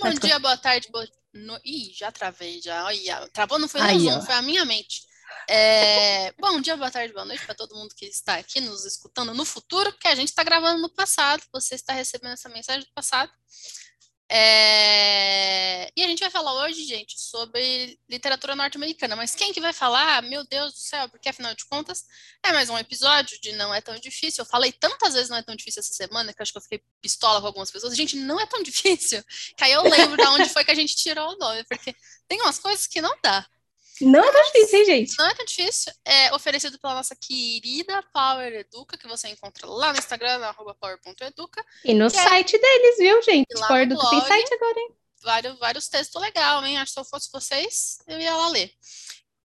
Bom dia, boa tarde, boa... No... Ih, já travei, já. Olha, travou não foi Aí, não, foi a minha mente. É... Bom dia, boa tarde, boa noite para todo mundo que está aqui nos escutando no futuro, porque a gente está gravando no passado, você está recebendo essa mensagem do passado. É... E a gente vai falar hoje, gente, sobre literatura norte-americana. Mas quem que vai falar? Meu Deus do céu, porque afinal de contas é mais um episódio de Não é tão difícil. Eu falei tantas vezes não é tão difícil essa semana que acho que eu fiquei pistola com algumas pessoas. Gente, não é tão difícil. Que aí eu lembro de onde foi que a gente tirou o nome, porque tem umas coisas que não dá. Não é tão difícil, hein, gente? Não é tão difícil. É oferecido pela nossa querida Power Educa, que você encontra lá no Instagram, arroba power.educa. E no é site é... deles, viu, gente? Power Educa tem site agora, hein? Vários, vários textos legais, hein? Acho que se eu fosse vocês, eu ia lá ler.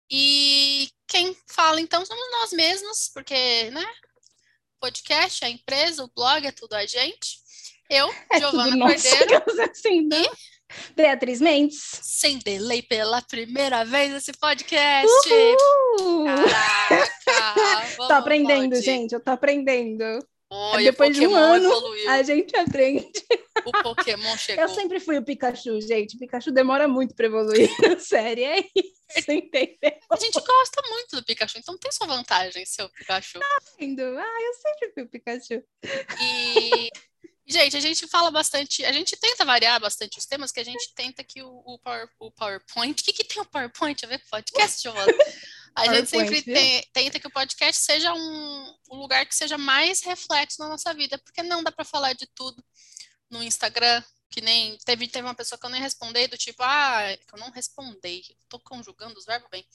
E quem fala, então, somos nós mesmos, porque, né? Podcast, a empresa, o blog, é tudo a gente. Eu, é Giovana Cordeiro. Assim, né? E Beatriz Mendes. Sem delay pela primeira vez nesse podcast. Uhul! Caraca! tô aprendendo, pode. gente, eu tô aprendendo. Oi, Depois de um ano, evoluiu. a gente aprende. O Pokémon chegou. Eu sempre fui o Pikachu, gente. O Pikachu demora muito para evoluir na série, é isso, entendeu? A gente gosta muito do Pikachu, então tem sua vantagem, seu Pikachu. Tá vendo? Ah, eu sempre fui o Pikachu. E Gente, a gente fala bastante, a gente tenta variar bastante os temas, que a gente tenta que o, o, Power, o PowerPoint. O que, que tem o PowerPoint a ver com podcast, Giovana? A gente sempre tenta que o podcast seja um, um lugar que seja mais reflexo na nossa vida, porque não dá para falar de tudo no Instagram, que nem teve, teve uma pessoa que eu nem respondi, do tipo, ah, eu não respondi, tô conjugando os verbos bem.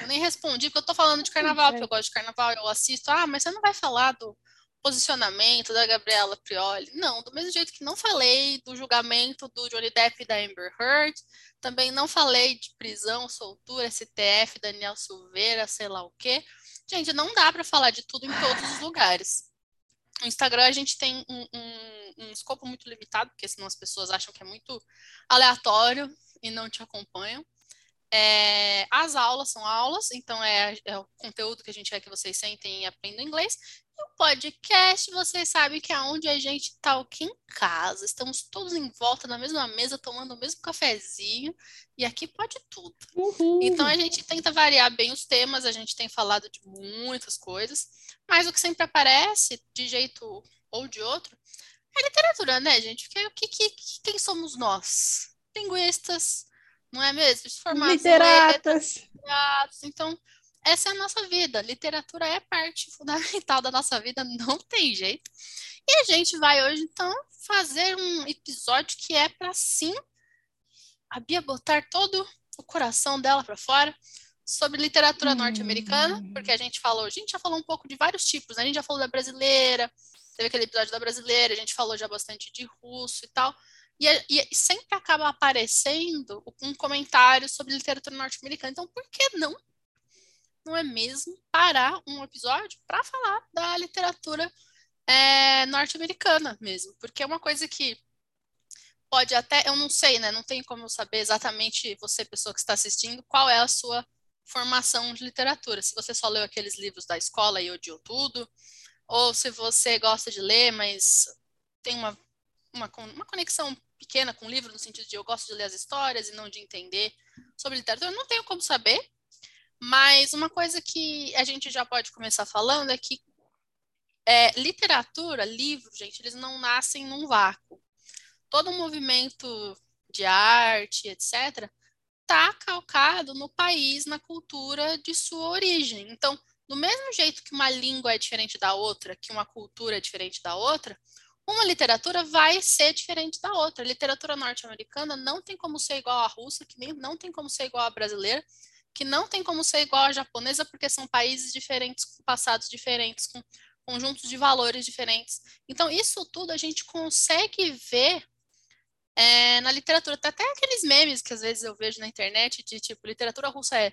Eu nem respondi, porque eu tô falando de carnaval, porque eu gosto de carnaval, eu assisto, ah, mas você não vai falar do posicionamento da Gabriela Prioli. Não, do mesmo jeito que não falei do julgamento do Johnny Depp e da Amber Heard, também não falei de prisão, soltura, STF, Daniel Silveira, sei lá o quê. Gente, não dá para falar de tudo em todos os lugares. No Instagram a gente tem um, um, um escopo muito limitado, porque senão as pessoas acham que é muito aleatório e não te acompanham. É, as aulas são aulas, então é, é, o conteúdo que a gente quer que vocês sentem e aprendam inglês. E o podcast, vocês sabem que é onde a gente está aqui em casa. Estamos todos em volta na mesma mesa, tomando o mesmo cafezinho. E aqui pode tudo. Uhum. Então a gente tenta variar bem os temas, a gente tem falado de muitas coisas. Mas o que sempre aparece, de jeito ou de outro, é literatura, né, gente? Porque o que, que, quem somos nós? Linguistas, não é mesmo? Formados Literatas. Letras, então, essa é a nossa vida. Literatura é parte fundamental da nossa vida, não tem jeito. E a gente vai hoje, então, fazer um episódio que é para sim a Bia botar todo o coração dela para fora sobre literatura hum. norte-americana, porque a gente falou, a gente já falou um pouco de vários tipos, né? a gente já falou da brasileira, teve aquele episódio da brasileira, a gente falou já bastante de russo e tal. E, e, sempre acaba aparecendo um comentário sobre literatura norte-americana. Então, por que não? Não é mesmo parar um episódio para falar da literatura é, norte-americana mesmo? Porque é uma coisa que pode até, eu não sei, né? Não tem como eu saber exatamente você, pessoa que está assistindo, qual é a sua formação de literatura. Se você só leu aqueles livros da escola e odiou tudo, ou se você gosta de ler, mas tem uma, uma, uma conexão pequena com livro, no sentido de eu gosto de ler as histórias e não de entender sobre literatura, não tenho como saber, mas uma coisa que a gente já pode começar falando é que é, literatura, livro, gente, eles não nascem num vácuo. Todo movimento de arte, etc., está calcado no país, na cultura de sua origem. Então, do mesmo jeito que uma língua é diferente da outra, que uma cultura é diferente da outra, uma literatura vai ser diferente da outra. A literatura norte-americana não tem como ser igual à russa, que nem, não tem como ser igual à brasileira, que não tem como ser igual à japonesa, porque são países diferentes, com passados diferentes, com conjuntos de valores diferentes. Então, isso tudo a gente consegue ver é, na literatura. Tem até aqueles memes que às vezes eu vejo na internet de tipo, literatura russa é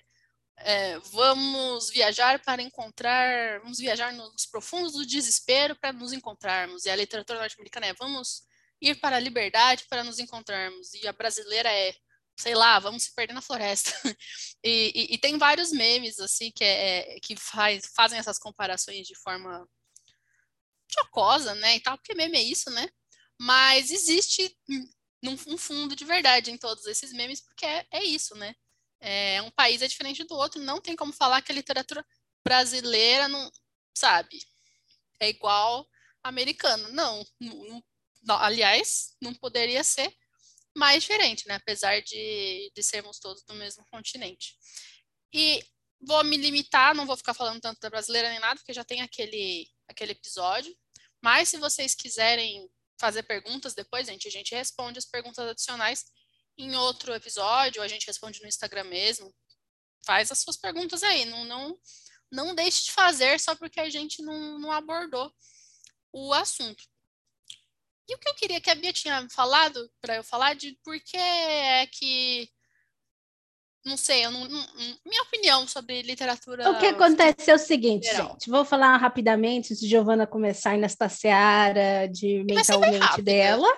é, vamos viajar para encontrar, vamos viajar nos profundos do desespero para nos encontrarmos. E a literatura norte-americana é vamos ir para a liberdade para nos encontrarmos. E a brasileira é, sei lá, vamos se perder na floresta. e, e, e, tem vários memes assim que, é, que faz, fazem essas comparações de forma jocosa, né? E tal, porque meme é isso, né? Mas existe um fundo de verdade em todos esses memes, porque é, é isso, né? É, um país é diferente do outro, não tem como falar que a literatura brasileira não, sabe, é igual americana. Não, não, não, aliás, não poderia ser mais diferente, né? Apesar de, de sermos todos do mesmo continente. E vou me limitar, não vou ficar falando tanto da brasileira nem nada, porque já tem aquele, aquele episódio. Mas se vocês quiserem fazer perguntas depois, gente, a gente responde as perguntas adicionais em outro episódio, a gente responde no Instagram mesmo. Faz as suas perguntas aí, não, não, não deixe de fazer só porque a gente não, não abordou o assunto. E o que eu queria que a Bia tinha falado para eu falar de por que é que não sei, eu não, não, minha opinião sobre literatura. O que acontece é o seguinte, geral. gente. Vou falar rapidamente antes de Giovana começar nesta seara de mentalmente dela.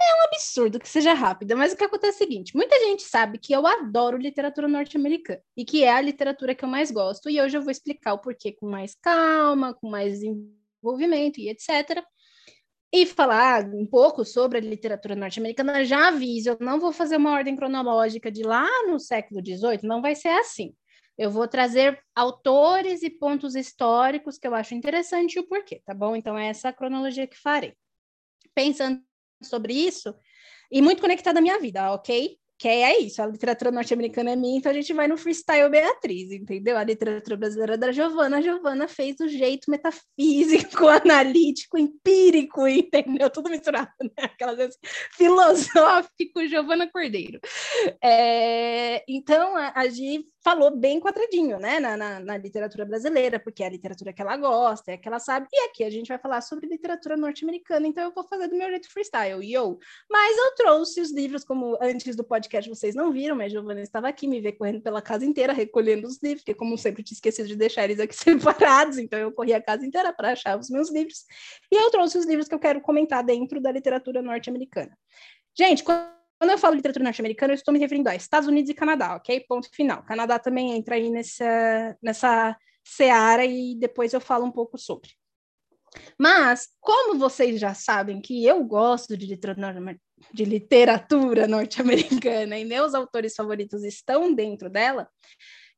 É um absurdo que seja rápida, mas o que acontece é o seguinte: muita gente sabe que eu adoro literatura norte-americana e que é a literatura que eu mais gosto, e hoje eu vou explicar o porquê com mais calma, com mais desenvolvimento e etc e falar um pouco sobre a literatura norte-americana, já aviso, eu não vou fazer uma ordem cronológica de lá no século XVIII, não vai ser assim. Eu vou trazer autores e pontos históricos que eu acho interessante e o porquê, tá bom? Então, é essa a cronologia que farei. Pensando sobre isso, e muito conectada à minha vida, ok? que é isso, a literatura norte-americana é minha, então a gente vai no freestyle Beatriz, entendeu? A literatura brasileira é da Giovana, a Giovana fez do jeito metafísico, analítico, empírico, entendeu? Tudo misturado, né? Aquelas vezes filosófico, Giovana Cordeiro. É, então, a, a falou bem quadradinho, né, na, na, na, literatura brasileira, porque é a literatura que ela gosta, é que ela sabe, e aqui a gente vai falar sobre literatura norte-americana, então eu vou fazer do meu jeito freestyle, yo! Mas eu trouxe os livros, como antes do podcast vocês não viram, mas a Giovana estava aqui, me vê correndo pela casa inteira, recolhendo os livros, porque como sempre tinha esquecido de deixar eles aqui separados, então eu corri a casa inteira para achar os meus livros, e eu trouxe os livros que eu quero comentar dentro da literatura norte-americana. Gente, quando quando eu falo literatura norte-americana, eu estou me referindo a Estados Unidos e Canadá, ok? Ponto final. Canadá também entra aí nessa, nessa seara e depois eu falo um pouco sobre. Mas, como vocês já sabem que eu gosto de literatura, de literatura norte-americana e meus autores favoritos estão dentro dela,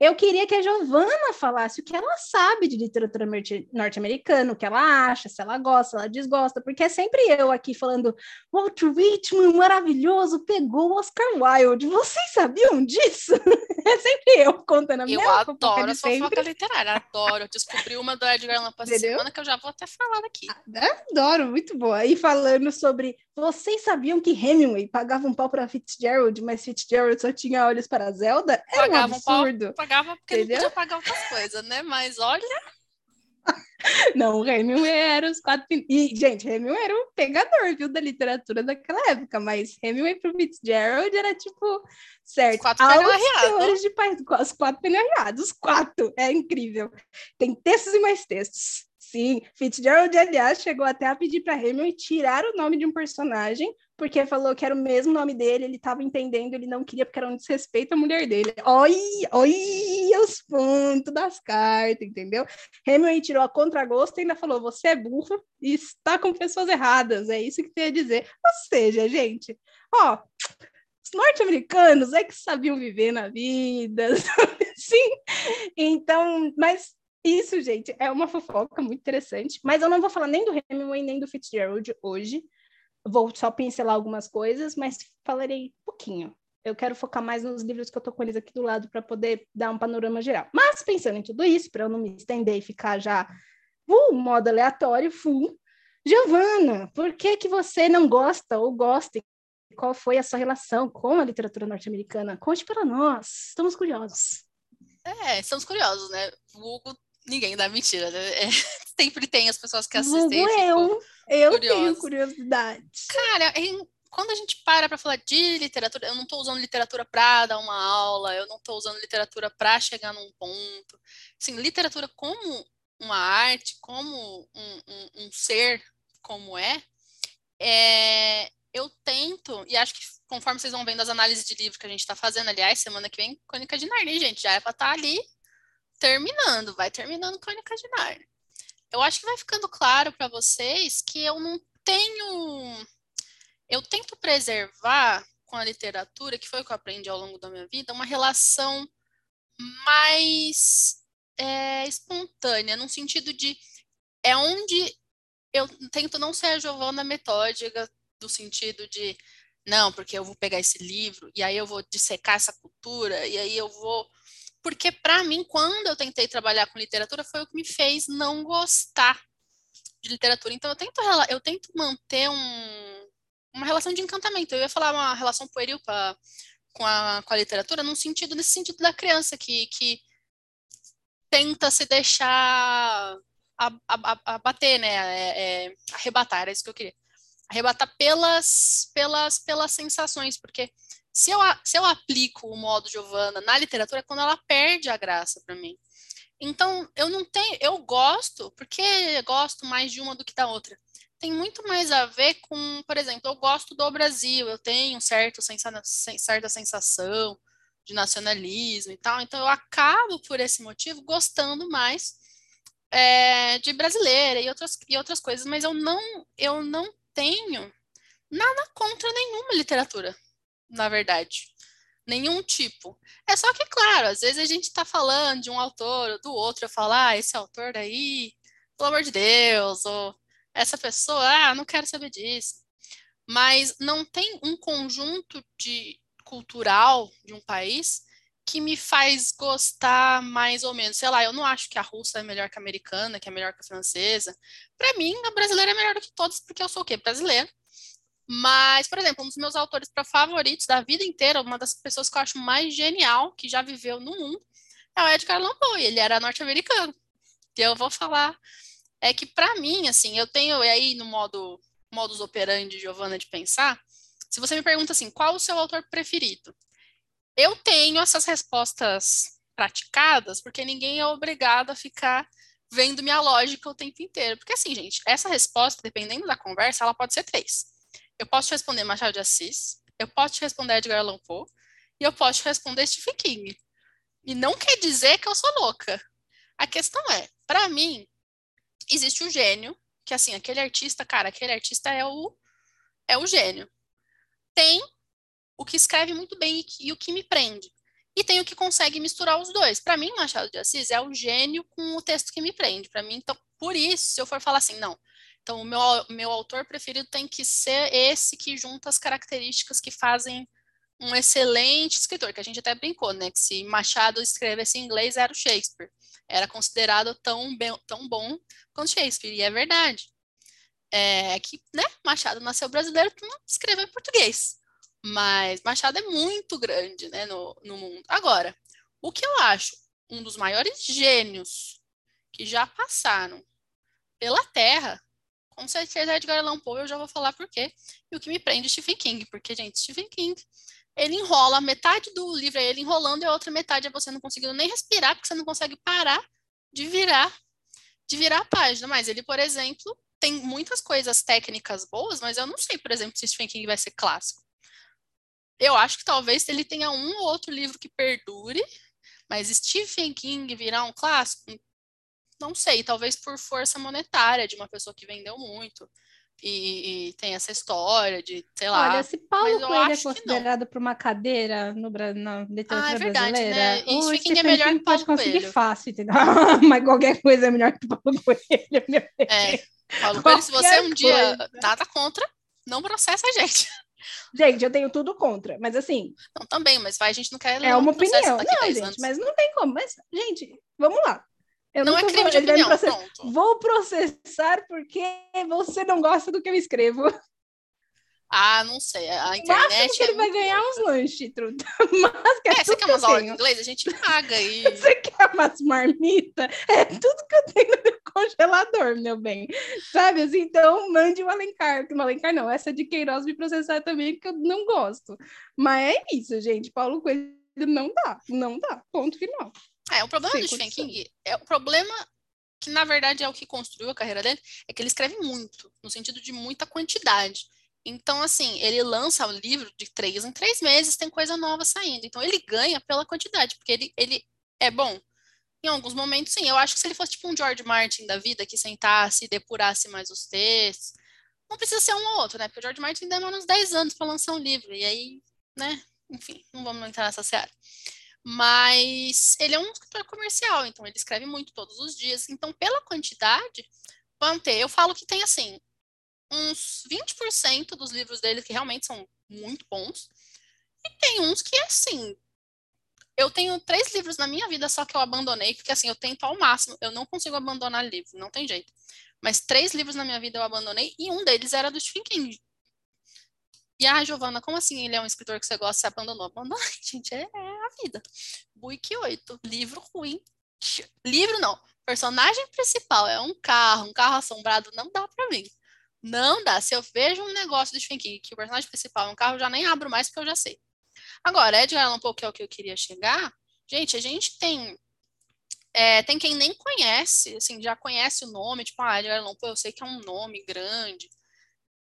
eu queria que a Giovana falasse o que ela sabe de literatura norte-americana, o que ela acha, se ela gosta, se ela desgosta, porque é sempre eu aqui falando, Walt Whitman, maravilhoso, pegou o Oscar Wilde. Vocês sabiam disso? É sempre eu contando a minha Eu adoro a fofoca literária, adoro. Eu descobri uma do Edgar Allan Poe semana que eu já vou até falar aqui. Adoro, muito boa. E falando sobre, vocês sabiam que Hemingway pagava um pau para Fitzgerald, mas Fitzgerald só tinha olhos para Zelda? É pagava um absurdo. Pau, pagava porque Entendeu? não podia pagar outras coisas, né? Mas olha. Não, o Hemingway era os quatro. E, gente, Hemingway era um pegador, viu, da literatura daquela época, mas Hemingway pro Fitzgerald era tipo, certo. Os quatro senhores de pais, os quatro pneu os quatro. É incrível. Tem textos e mais textos. Sim, Fitzgerald, aliás, chegou até a pedir para Hemingway tirar o nome de um personagem, porque falou que era o mesmo nome dele, ele estava entendendo, ele não queria porque era um desrespeito à mulher dele. Olha, olha os pontos das cartas, entendeu? Hemingway tirou a contragosto e ainda falou, você é burro e está com pessoas erradas, é isso que tem a dizer. Ou seja, gente, ó, os norte-americanos é que sabiam viver na vida, sim. Então, mas isso, gente, é uma fofoca muito interessante, mas eu não vou falar nem do Hemingway nem do Fitzgerald hoje. Vou só pincelar algumas coisas, mas falarei pouquinho. Eu quero focar mais nos livros que eu tô com eles aqui do lado para poder dar um panorama geral. Mas pensando em tudo isso, para eu não me estender e ficar já uh, modo aleatório, full. Giovana, por que que você não gosta ou gosta? Qual foi a sua relação com a literatura norte-americana? Conte para nós, estamos curiosos. É, estamos curiosos, né? Hugo Ninguém dá mentira, né? É, sempre tem as pessoas que assistem. eu, eu curiosos. tenho curiosidade. Cara, em, quando a gente para para falar de literatura, eu não estou usando literatura para dar uma aula, eu não estou usando literatura para chegar num ponto. Assim, literatura como uma arte, como um, um, um ser, como é, é, eu tento, e acho que conforme vocês vão vendo as análises de livro que a gente está fazendo, aliás, semana que vem, Crônica de Narnia, gente, já é para estar tá ali terminando, vai terminando Crônica de Narnia. Eu acho que vai ficando claro para vocês que eu não tenho eu tento preservar com a literatura, que foi o que eu aprendi ao longo da minha vida, uma relação mais é, espontânea, no sentido de é onde eu tento não ser a Giovana metódica, do sentido de não, porque eu vou pegar esse livro e aí eu vou dissecar essa cultura e aí eu vou porque para mim quando eu tentei trabalhar com literatura foi o que me fez não gostar de literatura. Então eu tento eu tento manter um, uma relação de encantamento. Eu ia falar uma relação pueril pra, com a, com a literatura num sentido nesse sentido da criança que, que tenta se deixar abater, né? É, é, arrebatar, era isso que eu queria. Arrebatar pelas, pelas, pelas sensações, porque se eu, se eu aplico o modo Giovanna na literatura, é quando ela perde a graça para mim. Então, eu não tenho, eu gosto, porque gosto mais de uma do que da outra. Tem muito mais a ver com, por exemplo, eu gosto do Brasil, eu tenho certo sensa, certa sensação de nacionalismo e tal, então eu acabo, por esse motivo, gostando mais é, de brasileira e outras, e outras coisas, mas eu não, eu não tenho nada contra nenhuma literatura, na verdade. Nenhum tipo. É só que, claro, às vezes a gente está falando de um autor ou do outro, eu falo, ah, esse autor aí, pelo amor de Deus, ou essa pessoa, ah, não quero saber disso. Mas não tem um conjunto de cultural de um país que me faz gostar mais ou menos. Sei lá, eu não acho que a russa é melhor que a americana, que é melhor que a francesa. Para mim, a brasileira é melhor do que todos, porque eu sou o quê? Brasileira. Mas, por exemplo, um dos meus autores para favoritos da vida inteira, uma das pessoas que eu acho mais genial que já viveu no mundo, é o Edgar Allan Poe. Ele era norte-americano. E eu vou falar é que para mim, assim, eu tenho aí no modo modus operandi de Giovanna de pensar, se você me pergunta assim, qual o seu autor preferido? Eu tenho essas respostas praticadas, porque ninguém é obrigado a ficar vendo minha lógica o tempo inteiro. Porque assim, gente, essa resposta, dependendo da conversa, ela pode ser três. Eu posso te responder Machado de Assis, eu posso te responder Edgar Allan Poe, e eu posso te responder Stephen King. E não quer dizer que eu sou louca. A questão é, para mim, existe o gênio, que assim, aquele artista, cara, aquele artista é o é o gênio. Tem o que escreve muito bem e, e o que me prende. E tem o que consegue misturar os dois. Para mim, Machado de Assis é o gênio com o texto que me prende. Para mim, então, por isso, se eu for falar assim, não. Então, o meu, meu autor preferido tem que ser esse que junta as características que fazem um excelente escritor, que a gente até brincou, né? Que se Machado escrevesse em inglês, era o Shakespeare. Era considerado tão, bem, tão bom quanto Shakespeare, e é verdade. É que, né, Machado nasceu brasileiro, não escreveu em português. Mas Machado é muito grande né, no, no mundo. Agora, o que eu acho um dos maiores gênios que já passaram pela Terra, com certeza Edgar Allan Poe, eu já vou falar por quê. E o que me prende é Stephen King, porque, gente, Stephen King, ele enrola, metade do livro é ele enrolando e a outra metade é você não conseguindo nem respirar, porque você não consegue parar de virar, de virar a página. Mas ele, por exemplo, tem muitas coisas técnicas boas, mas eu não sei, por exemplo, se Stephen King vai ser clássico eu acho que talvez ele tenha um ou outro livro que perdure, mas Stephen King virar um clássico, não sei, talvez por força monetária de uma pessoa que vendeu muito. E, e tem essa história de, sei lá. Olha, se Paulo Coelho é considerado para uma cadeira no, na literatura ah, é verdade, brasileira, né? o Stephen King é melhor que Paulo pode conseguir fácil, entendeu? Mas qualquer coisa é melhor que Paulo Coelho. Meu é, Paulo Coelho, se você um dia nada contra, não processa a gente. Gente, eu tenho tudo contra, mas assim. Não, também, mas vai, a gente não quer. É uma opinião. Não, gente, anos. mas não tem como. Mas, gente, vamos lá. Eu não é crime vou, de opinião, process... Vou processar porque você não gosta do que eu escrevo. Ah, não sei. A internet. que é ele vai ganhar uns lanches, Truta. Mas que é, é você quer umas aulas de inglês? A gente paga aí. Você quer umas marmitas? É tudo que eu tenho no meu congelador, meu bem. Sabe assim? Então, mande o Alencar. O Alencar não, essa de Queiroz me processar também, que eu não gosto. Mas é isso, gente. Paulo Coelho não dá. Não dá. Ponto final. É, o problema do Stephen King é o problema que na verdade é o que construiu a carreira dele, é que ele escreve muito, no sentido de muita quantidade. Então, assim, ele lança o livro de três em três meses, tem coisa nova saindo. Então, ele ganha pela quantidade, porque ele, ele é bom. Em alguns momentos, sim. Eu acho que se ele fosse tipo um George Martin da vida, que sentasse e depurasse mais os textos, Não precisa ser um ou outro, né? Porque o George Martin demora uns 10 anos para lançar um livro, e aí, né? Enfim, não vamos entrar nessa seara. Mas ele é um escritor comercial, então ele escreve muito todos os dias. Então, pela quantidade, vamos ter, eu falo que tem assim, uns 20% dos livros dele que realmente são muito bons, e tem uns que, assim, eu tenho três livros na minha vida só que eu abandonei, porque assim, eu tento ao máximo, eu não consigo abandonar livro, não tem jeito. Mas três livros na minha vida eu abandonei e um deles era do Stephen King. E ah, Giovana, como assim ele é um escritor que você gosta e abandonou? Abandonei, gente, é vida. Buick 8, livro ruim. Livro não, personagem principal é um carro, um carro assombrado, não dá pra mim. Não dá. Se eu vejo um negócio do Stephen que o personagem principal é um carro, eu já nem abro mais porque eu já sei. Agora, Edgar Allan Poe, que é o que eu queria chegar, gente, a gente tem é, tem quem nem conhece, assim, já conhece o nome, tipo, ah, Edgar Allan Poe, eu sei que é um nome grande,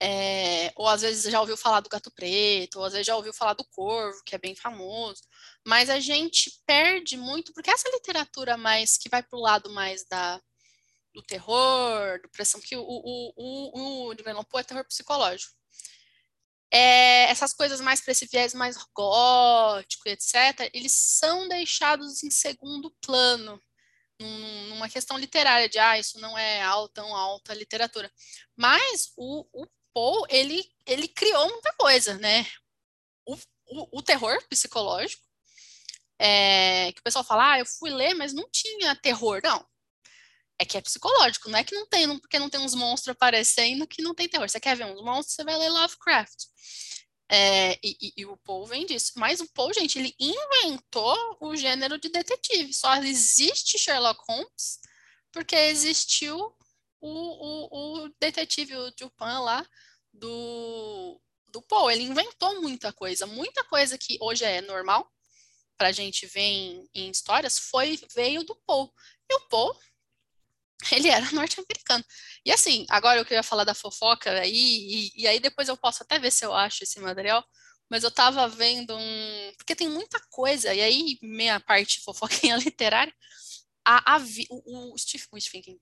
é, ou às vezes já ouviu falar do Gato Preto, ou às vezes já ouviu falar do Corvo, que é bem famoso, mas a gente perde muito, porque essa literatura mais, que vai para o lado mais da, do terror, do pressão, que o, o, o, o Allan Poe é terror psicológico, é, essas coisas mais para esse viés mais gótico, etc., eles são deixados em segundo plano, numa questão literária, de, ah, isso não é alta, tão alta literatura. Mas o, o Poe, ele, ele criou muita coisa, né? O, o, o terror psicológico, é, que o pessoal fala, ah, eu fui ler, mas não tinha terror. Não, é que é psicológico, não é que não tem, não, porque não tem uns monstros aparecendo que não tem terror. Você quer ver uns monstros, você vai ler Lovecraft. É, e, e, e, o Poe vem disso. Mas o Poe, gente, ele inventou o gênero de detetive. Só existe Sherlock Holmes porque existiu o, o, o detetive, o Dupin lá, do, do Poe. Ele inventou muita coisa. Muita coisa que hoje é normal para a gente ver em, em histórias foi veio do Poe. E o Poe ele era norte-americano. E assim, agora eu queria falar da fofoca aí, e, e, aí depois eu posso até ver se eu acho esse material, mas eu tava vendo um. Porque tem muita coisa, e aí minha parte fofoquinha literária, a, a o, o Stephen, Stephen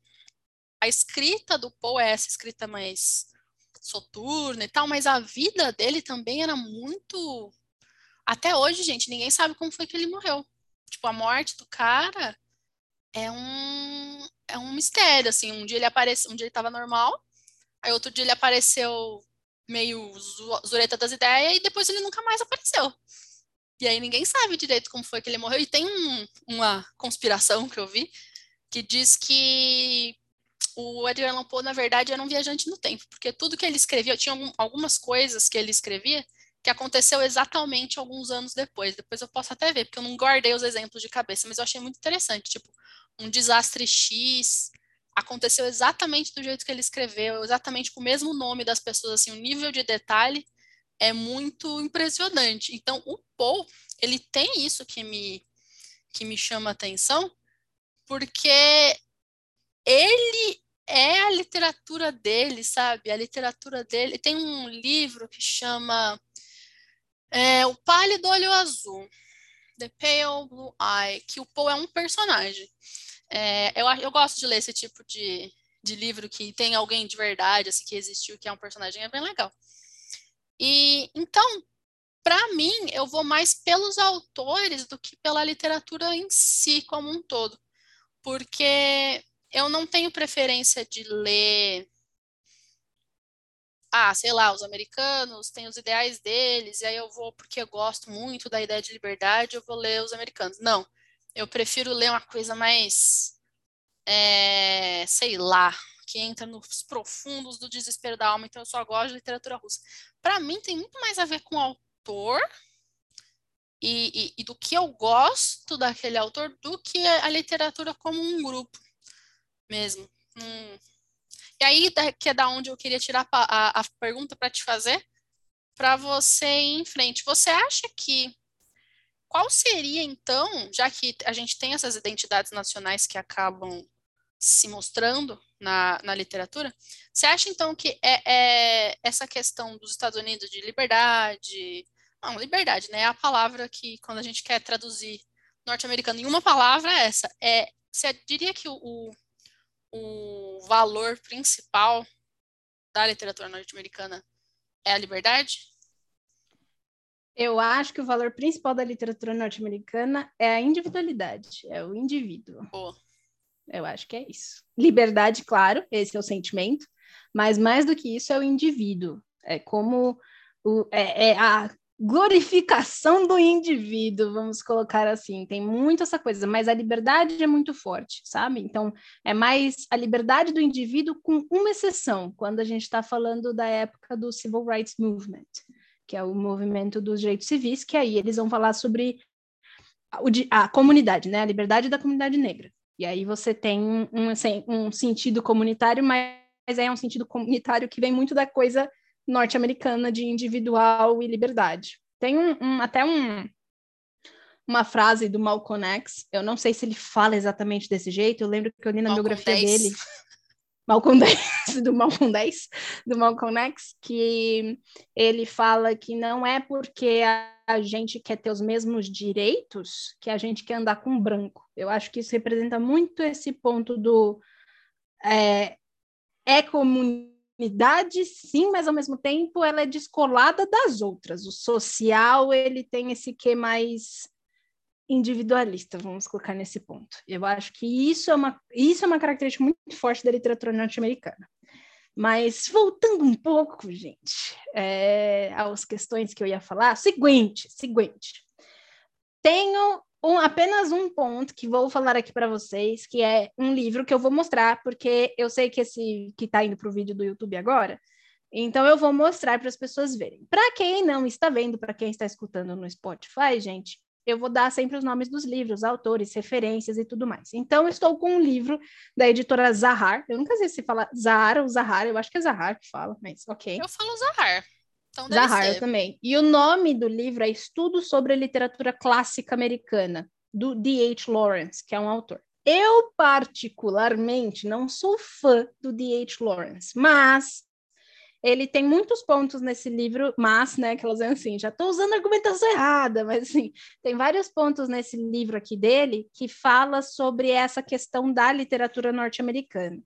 a escrita do Poe é essa escrita mais soturna e tal, mas a vida dele também era muito. Até hoje, gente, ninguém sabe como foi que ele morreu. Tipo, a morte do cara é um é um mistério, assim, um dia ele apareceu, um dia ele estava normal, aí outro dia ele apareceu meio zureta das ideias e depois ele nunca mais apareceu. E aí ninguém sabe direito como foi que ele morreu. E tem um, uma conspiração que eu vi que diz que o Edgar Allan Poe, na verdade, era um viajante no tempo, porque tudo que ele escrevia, tinha algumas coisas que ele escrevia que aconteceu exatamente alguns anos depois. Depois eu posso até ver, porque eu não guardei os exemplos de cabeça, mas eu achei muito interessante. Tipo, um desastre X aconteceu exatamente do jeito que ele escreveu, exatamente com o mesmo nome das pessoas, assim, o nível de detalhe é muito impressionante. Então, o Poe, ele tem isso que me, que me chama atenção, porque ele é a literatura dele, sabe? A literatura dele. Tem um livro que chama é, O Pálido Olho Azul, The Pale Blue Eye, que o Poe é um personagem. É, eu, eu gosto de ler esse tipo de, de livro que tem alguém de verdade, assim, que existiu, que é um personagem, é bem legal. E então, para mim, eu vou mais pelos autores do que pela literatura em si como um todo, porque eu não tenho preferência de ler ah, sei lá, os americanos têm os ideais deles, e aí eu vou, porque eu gosto muito da ideia de liberdade, eu vou ler os americanos. Não, eu prefiro ler uma coisa mais, é, sei lá, que entra nos profundos do desespero da alma, então eu só gosto de literatura russa. Para mim, tem muito mais a ver com o autor e, e, e, do que eu gosto daquele autor do que a literatura como um grupo mesmo. Hum. E aí, que é da onde eu queria tirar a, a, pergunta para te fazer, para você ir em frente. Você acha que qual seria, então, já que a gente tem essas identidades nacionais que acabam se mostrando na, na literatura, você acha, então, que é, é essa questão dos Estados Unidos de liberdade. Não, liberdade, né? É a palavra que, quando a gente quer traduzir norte-americano em uma palavra, é essa. É, você diria que o, o valor principal da literatura norte-americana é a liberdade? Eu acho que o valor principal da literatura norte-americana é a individualidade, é o indivíduo. Oh. Eu acho que é isso. Liberdade, claro, esse é o sentimento, mas mais do que isso é o indivíduo. É como o, é, é a glorificação do indivíduo, vamos colocar assim. Tem muito essa coisa, mas a liberdade é muito forte, sabe? Então, é mais a liberdade do indivíduo com uma exceção, quando a gente está falando da época do Civil Rights Movement, que é o movimento dos direitos civis, que aí eles vão falar sobre a, a comunidade, né? A liberdade da comunidade negra. E aí você tem um, assim, um sentido comunitário, mas é um sentido comunitário que vem muito da coisa norte-americana de individual e liberdade. Tem um, um, até um, uma frase do Malcolm X, eu não sei se ele fala exatamente desse jeito, eu lembro que eu li na Malcolm biografia 10. dele, Malcolm X, do Malcolm X, do Malcolm X, que ele fala que não é porque a, gente quer ter os mesmos direitos que a gente quer andar com branco. Eu acho que isso representa muito esse ponto do é, é comunidade, sim, mas ao mesmo tempo ela é descolada das outras. O social ele tem esse que mais individualista, vamos colocar nesse ponto. Eu acho que isso é uma, isso é uma característica muito forte da literatura norte-americana. Mas voltando um pouco, gente, é, às questões que eu ia falar, seguinte, seguinte. Tenho um, apenas um ponto que vou falar aqui para vocês, que é um livro que eu vou mostrar, porque eu sei que esse que está indo para o vídeo do YouTube agora, então eu vou mostrar para as pessoas verem. Para quem não está vendo, para quem está escutando no Spotify, gente, eu vou dar sempre os nomes dos livros, autores, referências e tudo mais. Então, estou com um livro da editora Zahar. Eu nunca sei se fala Zahar ou Zahar, eu acho que é Zahar que fala, mas ok. Eu falo Zahar. Então Zahar ser. também. E o nome do livro é Estudo sobre a Literatura Clássica Americana, do D.H. Lawrence, que é um autor. Eu, particularmente, não sou fã do D.H. Lawrence, mas ele tem muitos pontos nesse livro, mas, né, que elas assim, já estou usando argumentação errada, mas assim, tem vários pontos nesse livro aqui dele que fala sobre essa questão da literatura norte-americana.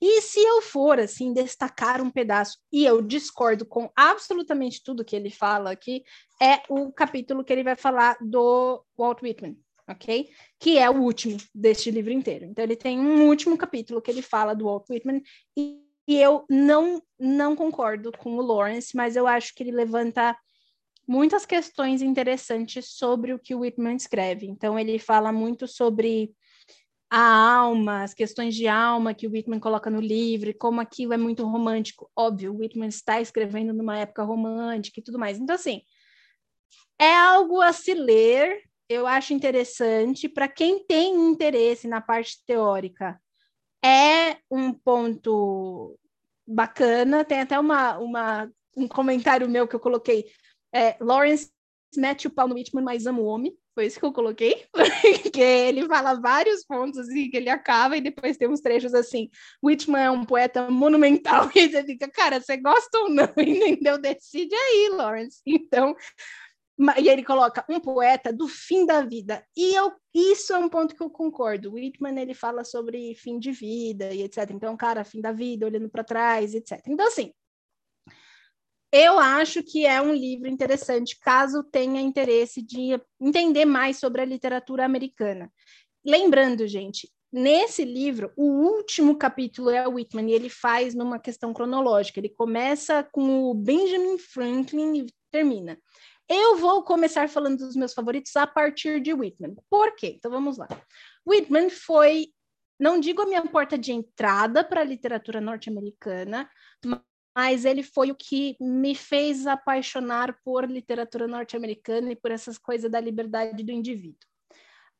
E se eu for, assim, destacar um pedaço, e eu discordo com absolutamente tudo que ele fala aqui, é o capítulo que ele vai falar do Walt Whitman, ok? Que é o último deste livro inteiro. Então, ele tem um último capítulo que ele fala do Walt Whitman, e, eu não, não concordo com o Lawrence, mas eu acho que ele levanta muitas questões interessantes sobre o que o Whitman escreve. Então, ele fala muito sobre a alma, as questões de alma que o Whitman coloca no livro, como aquilo é muito romântico. Óbvio, o Whitman está escrevendo numa época romântica e tudo mais. Então, assim, é algo a se ler, eu acho interessante. Para quem tem interesse na parte teórica, é um ponto bacana. Tem até uma, uma, um comentário meu que eu coloquei. É, Lawrence mete o pau no Whitman, mas ama o homem. Foi isso que eu coloquei, porque ele fala vários pontos assim, que ele acaba, e depois tem uns trechos assim. Whitman é um poeta monumental, e você fica, cara, você gosta ou não? Entendeu? Decide aí, Lawrence. Então, e ele coloca um poeta do fim da vida. E eu, isso é um ponto que eu concordo. Whitman ele fala sobre fim de vida e etc. Então, cara, fim da vida, olhando para trás, etc. Então, assim, eu acho que é um livro interessante, caso tenha interesse de entender mais sobre a literatura americana. Lembrando, gente, nesse livro, o último capítulo é o Whitman, e ele faz numa questão cronológica. Ele começa com o Benjamin Franklin e termina. Eu vou começar falando dos meus favoritos a partir de Whitman. Por quê? Então vamos lá. Whitman foi, não digo a minha porta de entrada para a literatura norte-americana, mas ele foi o que me fez apaixonar por literatura norte-americana e por essas coisas da liberdade do indivíduo.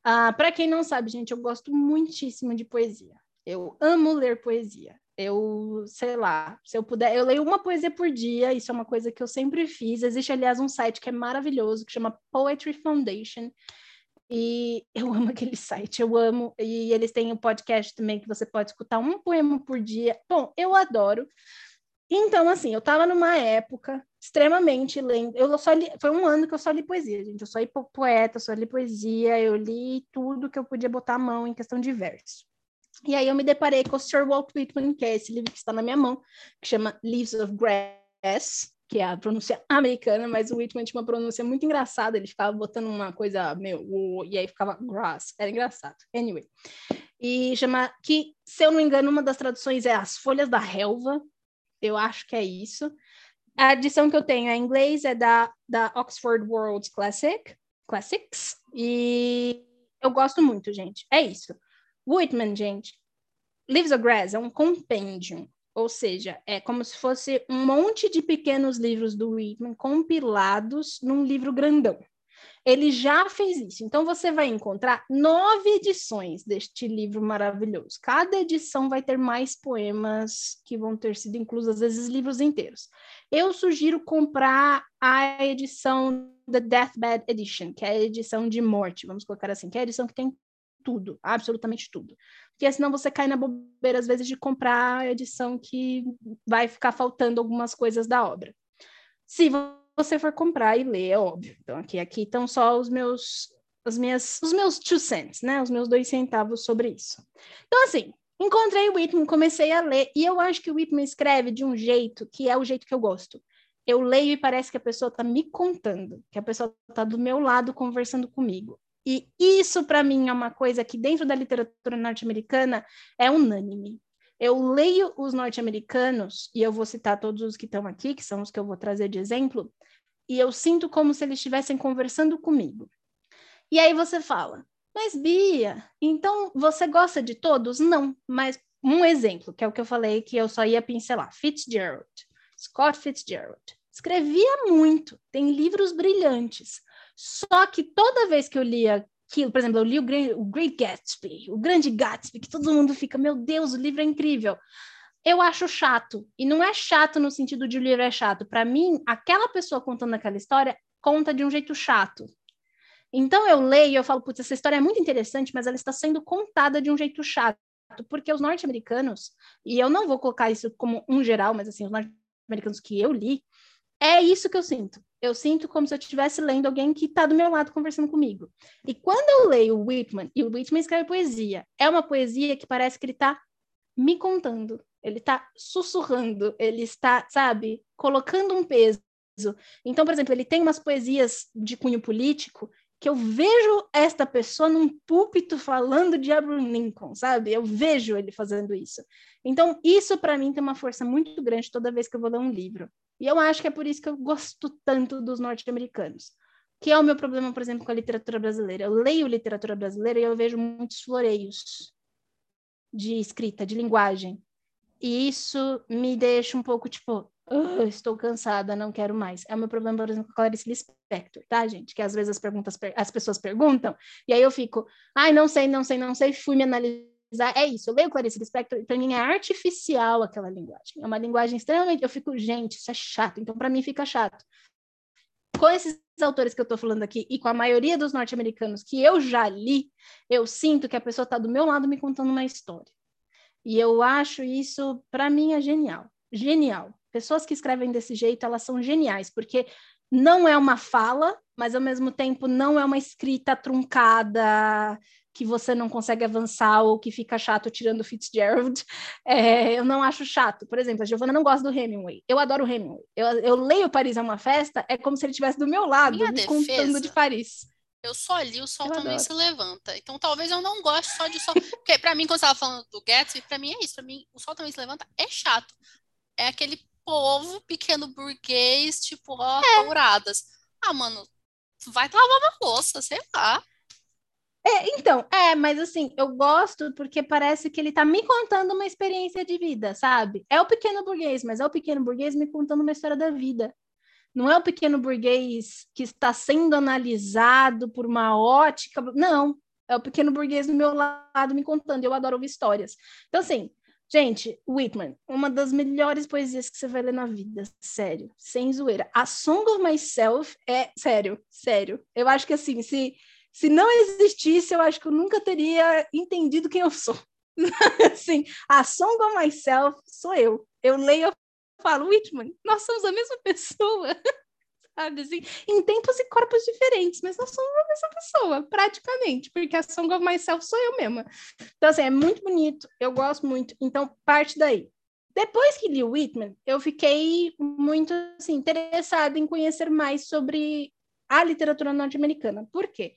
Ah, Para quem não sabe, gente, eu gosto muitíssimo de poesia. Eu amo ler poesia. Eu, sei lá, se eu puder, eu leio uma poesia por dia, isso é uma coisa que eu sempre fiz. Existe, aliás, um site que é maravilhoso, que chama Poetry Foundation, e eu amo aquele site, eu amo. E eles têm um podcast também que você pode escutar um poema por dia. Bom, eu adoro. Então, assim, eu tava numa época extremamente lendo. Eu só li, foi um ano que eu só li poesia, gente. Eu só li poeta, só li poesia, eu li tudo que eu podia botar a mão em questão de verso. E aí eu me deparei com o Sir Walt Whitman, que é esse livro que está na minha mão, que chama Leaves of Grass, que é a pronúncia americana, mas o Whitman tinha uma pronúncia muito engraçada, ele ficava botando uma coisa, meu, e aí ficava grass, era engraçado. Anyway. E chama, que, se eu não me engano, uma das traduções é As Folhas da Relva, eu acho que é isso. A edição que eu tenho em inglês é da, da Oxford World Classic, Classics, e eu gosto muito, gente. É isso. Whitman, gente, Leaves of Grass é um compêndio ou seja, é como se fosse um monte de pequenos livros do Whitman compilados num livro grandão. Ele já fez isso. Então você vai encontrar nove edições deste livro maravilhoso. Cada edição vai ter mais poemas que vão ter sido inclusos, às vezes livros inteiros. Eu sugiro comprar a edição The Deathbed Edition, que é a edição de morte, vamos colocar assim, que é a edição que tem tudo, absolutamente tudo. Porque senão você cai na bobeira, às vezes, de comprar a edição que vai ficar faltando algumas coisas da obra. Se você for comprar e ler, é óbvio. Então, aqui, aqui estão só os meus, as minhas, os meus two cents, né? Os meus dois centavos sobre isso. Então, assim, encontrei o Whitman, comecei a ler, e eu acho que o Whitman escreve de um jeito que é o jeito que eu gosto. Eu leio e parece que a pessoa está me contando, que a pessoa está do meu lado conversando comigo. E isso, para mim, é uma coisa que, dentro da literatura norte-americana, é unânime. Eu leio os norte-americanos, e eu vou citar todos os que estão aqui, que são os que eu vou trazer de exemplo, e eu sinto como se eles estivessem conversando comigo. E aí você fala, mas Bia, então você gosta de todos? Não, mas um exemplo, que é o que eu falei que eu só ia pincelar: Fitzgerald, Scott Fitzgerald. Escrevia muito, tem livros brilhantes, só que toda vez que eu lia aquilo, por exemplo, eu li o, o Great Gatsby, o Grande Gatsby, que todo mundo fica, meu Deus, o livro é incrível. Eu acho chato. E não é chato no sentido de o livro é chato. Para mim, aquela pessoa contando aquela história conta de um jeito chato. Então eu leio e eu falo, putz, essa história é muito interessante, mas ela está sendo contada de um jeito chato. Porque os norte-americanos, e eu não vou colocar isso como um geral, mas assim, os norte-americanos que eu li, é isso que eu sinto. Eu sinto como se eu estivesse lendo alguém que está do meu lado conversando comigo. E quando eu leio o Whitman, e o Whitman escreve poesia, é uma poesia que parece que ele está me contando, ele está sussurrando, ele está, sabe, colocando um peso. Então, por exemplo, ele tem umas poesias de cunho político que eu vejo esta pessoa num púlpito falando de Abraham Lincoln, sabe? Eu vejo ele fazendo isso. Então, isso para mim tem uma força muito grande toda vez que eu vou ler um livro. E eu acho que é por isso que eu gosto tanto dos norte-americanos. Que é o meu problema, por exemplo, com a literatura brasileira. Eu leio literatura brasileira e eu vejo muitos floreios de escrita, de linguagem. E isso me deixa um pouco tipo, oh, estou cansada, não quero mais. É o meu problema, por exemplo, com a Clarice Lispector, tá, gente? Que às vezes as, perguntas, as pessoas perguntam, e aí eu fico, ai, não sei, não sei, não sei, fui me analisar. É isso, eu leio Clarice Lispector, para mim é artificial aquela linguagem. É uma linguagem extremamente. Eu fico, gente, isso é chato, então para mim fica chato. Com esses autores que eu estou falando aqui e com a maioria dos norte-americanos que eu já li, eu sinto que a pessoa está do meu lado me contando uma história. E eu acho isso, para mim, é genial. Genial. Pessoas que escrevem desse jeito, elas são geniais, porque não é uma fala, mas ao mesmo tempo não é uma escrita truncada que você não consegue avançar ou que fica chato tirando Fitzgerald. É, eu não acho chato. Por exemplo, a Giovanna não gosta do Hemingway. Eu adoro o Hemingway. Eu, eu leio Paris é uma festa, é como se ele estivesse do meu lado, Minha me defesa, contando de Paris. Eu só li o Sol eu Também adoro. Se Levanta. Então talvez eu não goste só de Sol. Porque pra mim, quando você tava falando do Gatsby, pra mim é isso. Pra mim, o Sol Também Se Levanta é chato. É aquele povo pequeno burguês, tipo, ó, é. douradas. Ah, mano, vai lavar uma louça, sei lá. É, então, é, mas assim, eu gosto porque parece que ele tá me contando uma experiência de vida, sabe? É o pequeno burguês, mas é o pequeno burguês me contando uma história da vida. Não é o pequeno burguês que está sendo analisado por uma ótica. Não, é o pequeno burguês do meu lado me contando. Eu adoro ouvir histórias. Então, assim, Gente, Whitman, uma das melhores poesias que você vai ler na vida, sério, sem zoeira. A Song of Myself é, sério, sério. Eu acho que assim, se, se não existisse, eu acho que eu nunca teria entendido quem eu sou. assim, a Song of Myself sou eu. Eu leio e falo, Whitman, nós somos a mesma pessoa. sabe assim? Em tempos e corpos diferentes, mas nós somos a mesma pessoa, praticamente, porque a Song of Myself sou eu mesma. Então, assim, é muito bonito, eu gosto muito, então parte daí. Depois que li Whitman, eu fiquei muito assim, interessada em conhecer mais sobre a literatura norte-americana. Por quê?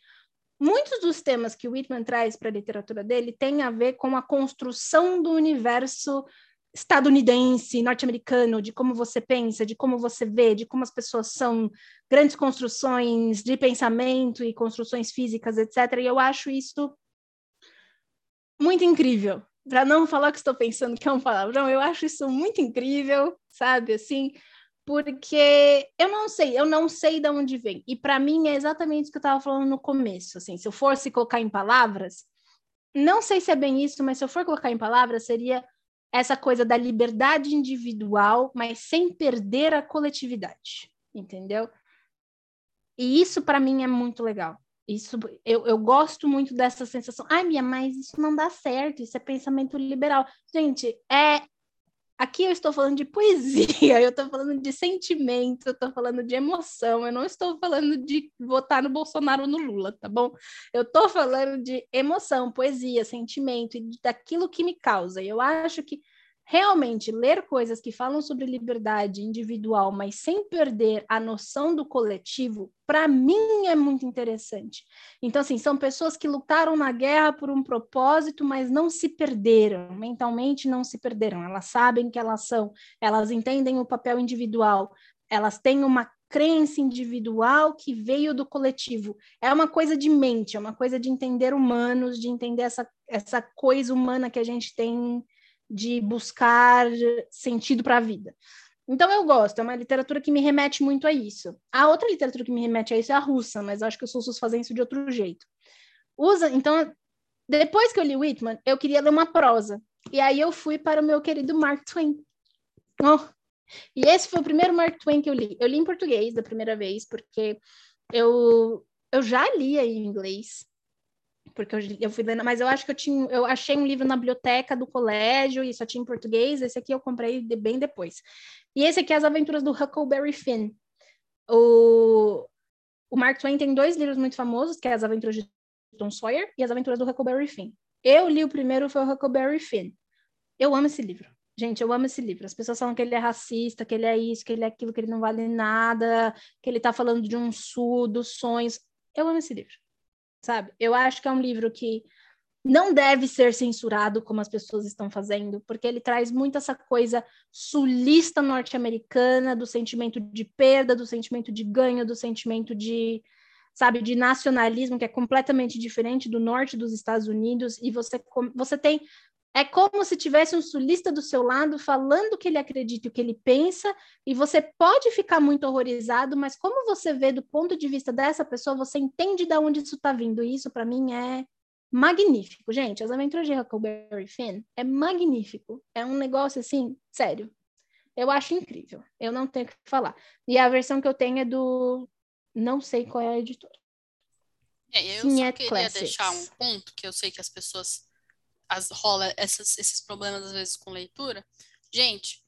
Muitos dos temas que Whitman traz para a literatura dele têm a ver com a construção do universo estadunidense, norte-americano, de como você pensa, de como você vê, de como as pessoas são, grandes construções de pensamento e construções físicas, etc. E eu acho isso muito incrível. Para não falar que estou pensando que é um palavrão, eu acho isso muito incrível, sabe? Assim, porque eu não sei, eu não sei de onde vem. E para mim é exatamente isso que eu estava falando no começo. Assim, se eu fosse colocar em palavras, não sei se é bem isso, mas se eu for colocar em palavras, seria essa coisa da liberdade individual, mas sem perder a coletividade, entendeu? E isso para mim é muito legal. Isso eu, eu gosto muito dessa sensação. Ai, minha, mas isso não dá certo, isso é pensamento liberal. Gente, é Aqui eu estou falando de poesia, eu estou falando de sentimento, eu estou falando de emoção, eu não estou falando de votar no Bolsonaro ou no Lula, tá bom? Eu estou falando de emoção, poesia, sentimento e daquilo que me causa. E eu acho que realmente ler coisas que falam sobre liberdade individual, mas sem perder a noção do coletivo, para mim é muito interessante. Então, assim, são pessoas que lutaram na guerra por um propósito, mas não se perderam, mentalmente não se perderam. Elas sabem que elas são, elas entendem o papel individual, elas têm uma crença individual que veio do coletivo. É uma coisa de mente, é uma coisa de entender humanos, de entender essa, essa coisa humana que a gente tem de buscar sentido para a vida. Então eu gosto, é uma literatura que me remete muito a isso. A outra literatura que me remete a isso é a russa, mas acho que os russos fazem isso de outro jeito. Usa, então, depois que eu li Whitman, eu queria ler uma prosa. E aí eu fui para o meu querido Mark Twain. Oh. E esse foi o primeiro Mark Twain que eu li. Eu li em português da primeira vez, porque eu, eu já lia em inglês, porque eu, eu fui lendo, mas eu acho que eu tinha, eu achei um livro na biblioteca do colégio e só tinha em português. Esse aqui eu comprei de, bem depois. E esse aqui é As Aventuras do Huckleberry Finn. O, o Mark Twain tem dois livros muito famosos, que é As Aventuras de Tom Sawyer e As Aventuras do Huckleberry Finn. Eu li o primeiro, foi o Huckleberry Finn. Eu amo esse livro. Gente, eu amo esse livro. As pessoas falam que ele é racista, que ele é isso, que ele é aquilo, que ele não vale nada, que ele tá falando de um sul, dos sonhos. Eu amo esse livro sabe? Eu acho que é um livro que não deve ser censurado como as pessoas estão fazendo, porque ele traz muito essa coisa sulista norte-americana do sentimento de perda, do sentimento de ganho, do sentimento de, sabe, de nacionalismo que é completamente diferente do norte dos Estados Unidos e você você tem é como se tivesse um sulista do seu lado falando o que ele acredita e o que ele pensa, e você pode ficar muito horrorizado, mas como você vê do ponto de vista dessa pessoa, você entende de onde isso está vindo. E isso, para mim, é magnífico. Gente, As Aventuras de Huckleberry Finn é magnífico. É um negócio assim, sério. Eu acho incrível. Eu não tenho o que falar. E a versão que eu tenho é do. Não sei qual é a editora. É, eu só é queria Classics. deixar um ponto que eu sei que as pessoas as, rola essas, esses problemas às vezes com leitura. Gente,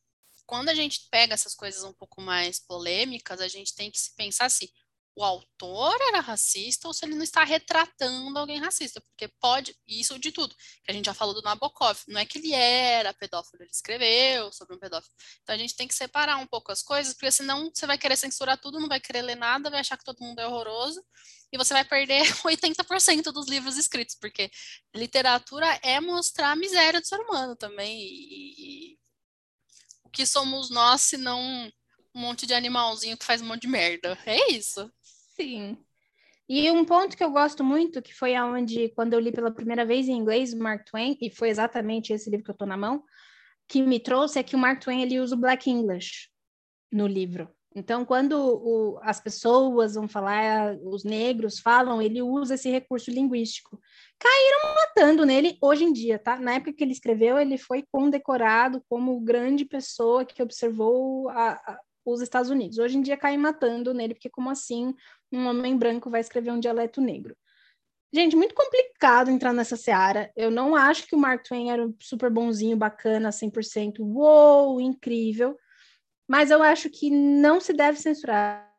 quando a gente pega essas coisas um pouco mais polêmicas, a gente tem que se pensar assim, o autor era racista ou se ele não está retratando alguém racista, porque pode, isso de tudo, que a gente já falou do Nabokov, não é que ele era pedófilo, ele escreveu sobre um pedófilo. Então a gente tem que separar um pouco as coisas, porque senão você vai querer censurar tudo, não vai querer ler nada, vai achar que todo mundo é horroroso, e você vai perder 80% dos livros escritos, porque literatura é mostrar a miséria do ser humano também, e, e o que somos nós se não um monte de animalzinho que faz um monte de merda. É isso. Sim. E um ponto que eu gosto muito, que foi aonde, quando eu li pela primeira vez em inglês, Mark Twain, e foi exatamente esse livro que eu tô na mão, que me trouxe é que o Mark Twain ele usa o Black English no livro. Então, quando o, as pessoas vão falar, os negros falam, ele usa esse recurso linguístico. Caíram matando nele hoje em dia, tá? Na época que ele escreveu, ele foi condecorado como grande pessoa que observou a, os Estados Unidos. Hoje em dia caem matando nele, porque como assim um homem branco vai escrever um dialeto negro? Gente, muito complicado entrar nessa seara. Eu não acho que o Mark Twain era super bonzinho, bacana, 100%, uou, incrível. Mas eu acho que não se deve censurar.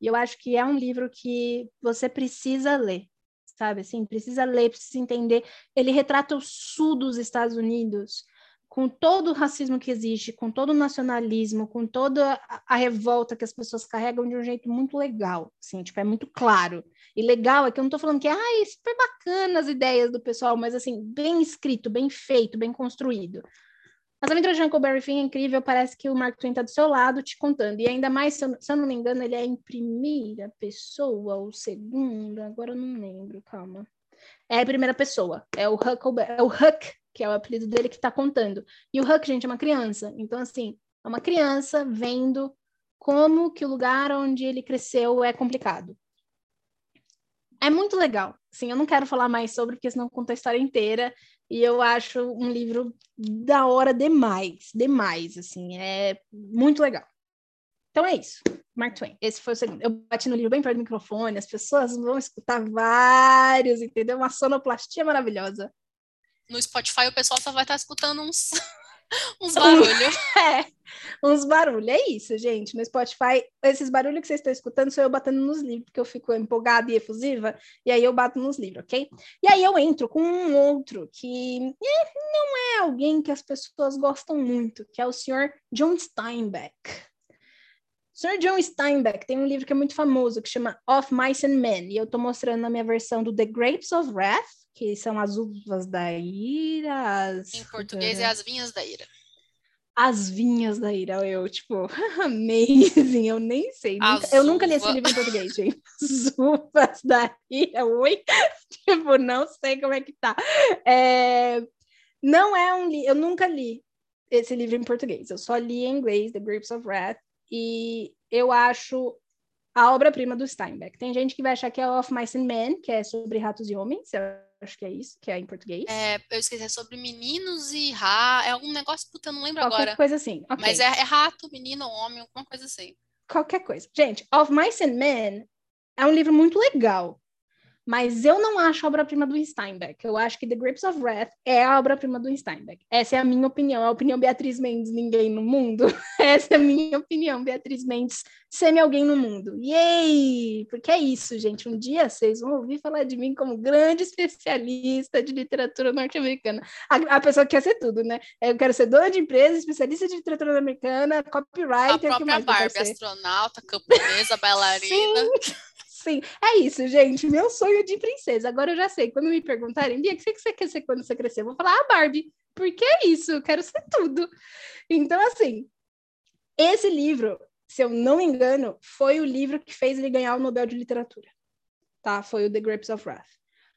E eu acho que é um livro que você precisa ler, sabe? Assim, precisa ler, precisa entender. Ele retrata o sul dos Estados Unidos com todo o racismo que existe, com todo o nacionalismo, com toda a, a, revolta que as pessoas carregam de um jeito muito legal, assim, tipo, é muito claro. E legal é que eu não estou falando que, ai, super bacana as ideias do pessoal, mas, assim, bem escrito, bem feito, bem construído. As Aventuras de Huckleberry Finn é incrível, parece que o Mark Twain está do seu lado te contando, e ainda mais, se eu, se eu não me engano, ele é em primeira pessoa ou segunda, agora eu não lembro, calma. É a primeira pessoa, é o Huckleberry, é o Huck que é o apelido dele, que está contando. E o Huck, gente, é uma criança. Então, assim, é uma criança vendo como que o lugar onde ele cresceu é complicado. É muito legal. Sim, eu não quero falar mais sobre, porque senão conta a história inteira. E eu acho um livro da hora demais, demais, assim, é muito legal. Então é isso, Mark Twain. Esse foi o segundo. Eu bati no livro bem perto do microfone, as pessoas vão escutar vários, entendeu? Uma sonoplastia maravilhosa no Spotify o pessoal só vai estar tá escutando uns, uns barulhos. é, uns barulhos. É isso, gente. No Spotify, esses barulhos que vocês estão escutando sou eu batendo nos livros, porque eu fico empolgada e efusiva, e aí eu bato nos livros, ok? E aí eu entro com um outro que é, não é alguém que as pessoas gostam muito, que é o senhor John Steinbeck. O Sr. John Steinbeck tem um livro que é muito famoso, que chama Of Mice and Men, e eu estou mostrando na minha versão do The Grapes of Wrath, que são as uvas da ira. As... Em português é as vinhas da ira. As vinhas da ira, eu, tipo, amazing, eu nem sei. Nunca, eu nunca li esse livro em português, gente. As uvas da ira, oi? tipo, não sei como é que tá. É... Não é um livro, eu nunca li esse livro em português, eu só li em inglês, The Grapes of Wrath, e eu acho a obra-prima do Steinbeck. Tem gente que vai achar que é Of Mice and Men, que é sobre ratos e homens, eu acho que é isso, que é em português. É, eu esqueci, é sobre meninos e ratos, é um negócio, puta, eu não lembro Qualquer agora. coisa assim, okay. Mas é, é rato, menino, homem, alguma coisa assim. Qualquer coisa. Gente, Of Mice and Men é um livro muito legal. Mas eu não acho a obra-prima do Steinbeck. Eu acho que The Grapes of Wrath é a obra-prima do Steinbeck. Essa é a minha opinião. A opinião Beatriz Mendes, ninguém no mundo. Essa é a minha opinião, Beatriz Mendes, semi-alguém no mundo. Yay! Porque é isso, gente. Um dia vocês vão ouvir falar de mim como grande especialista de literatura norte-americana. A, a, pessoa quer ser tudo, né? Eu quero ser dona de empresa, especialista de literatura americana, copywriter. A própria Barbie, astronauta, camponesa, bailarina. Sim. Sim, é isso, gente. Meu sonho de princesa. Agora eu já sei. Quando me perguntarem, Bia, o que você quer ser quando você crescer? Eu vou falar, ah, Barbie. Porque é isso, eu quero ser tudo. Então, assim, esse livro, se eu não me engano, foi o livro que fez ele ganhar o Nobel de Literatura. Tá? Foi o The Grapes of Wrath.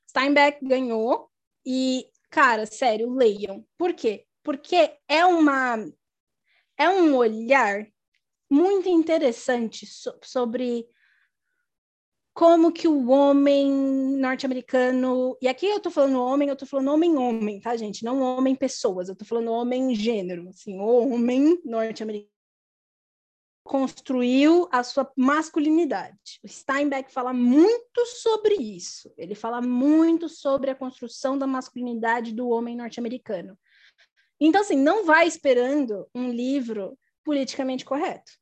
Steinbeck ganhou e, cara, sério, leiam. Por quê? Porque é uma é um olhar muito interessante so sobre como que o homem norte-americano, e aqui eu tô falando homem, eu tô falando homem-homem, tá, gente? Não homem-pessoas, eu tô falando homem-gênero, assim, o homem norte-americano construiu a sua masculinidade. O Steinbeck fala muito sobre isso. Ele fala muito sobre a construção da masculinidade do homem norte-americano. Então, assim, não vai esperando um livro politicamente correto.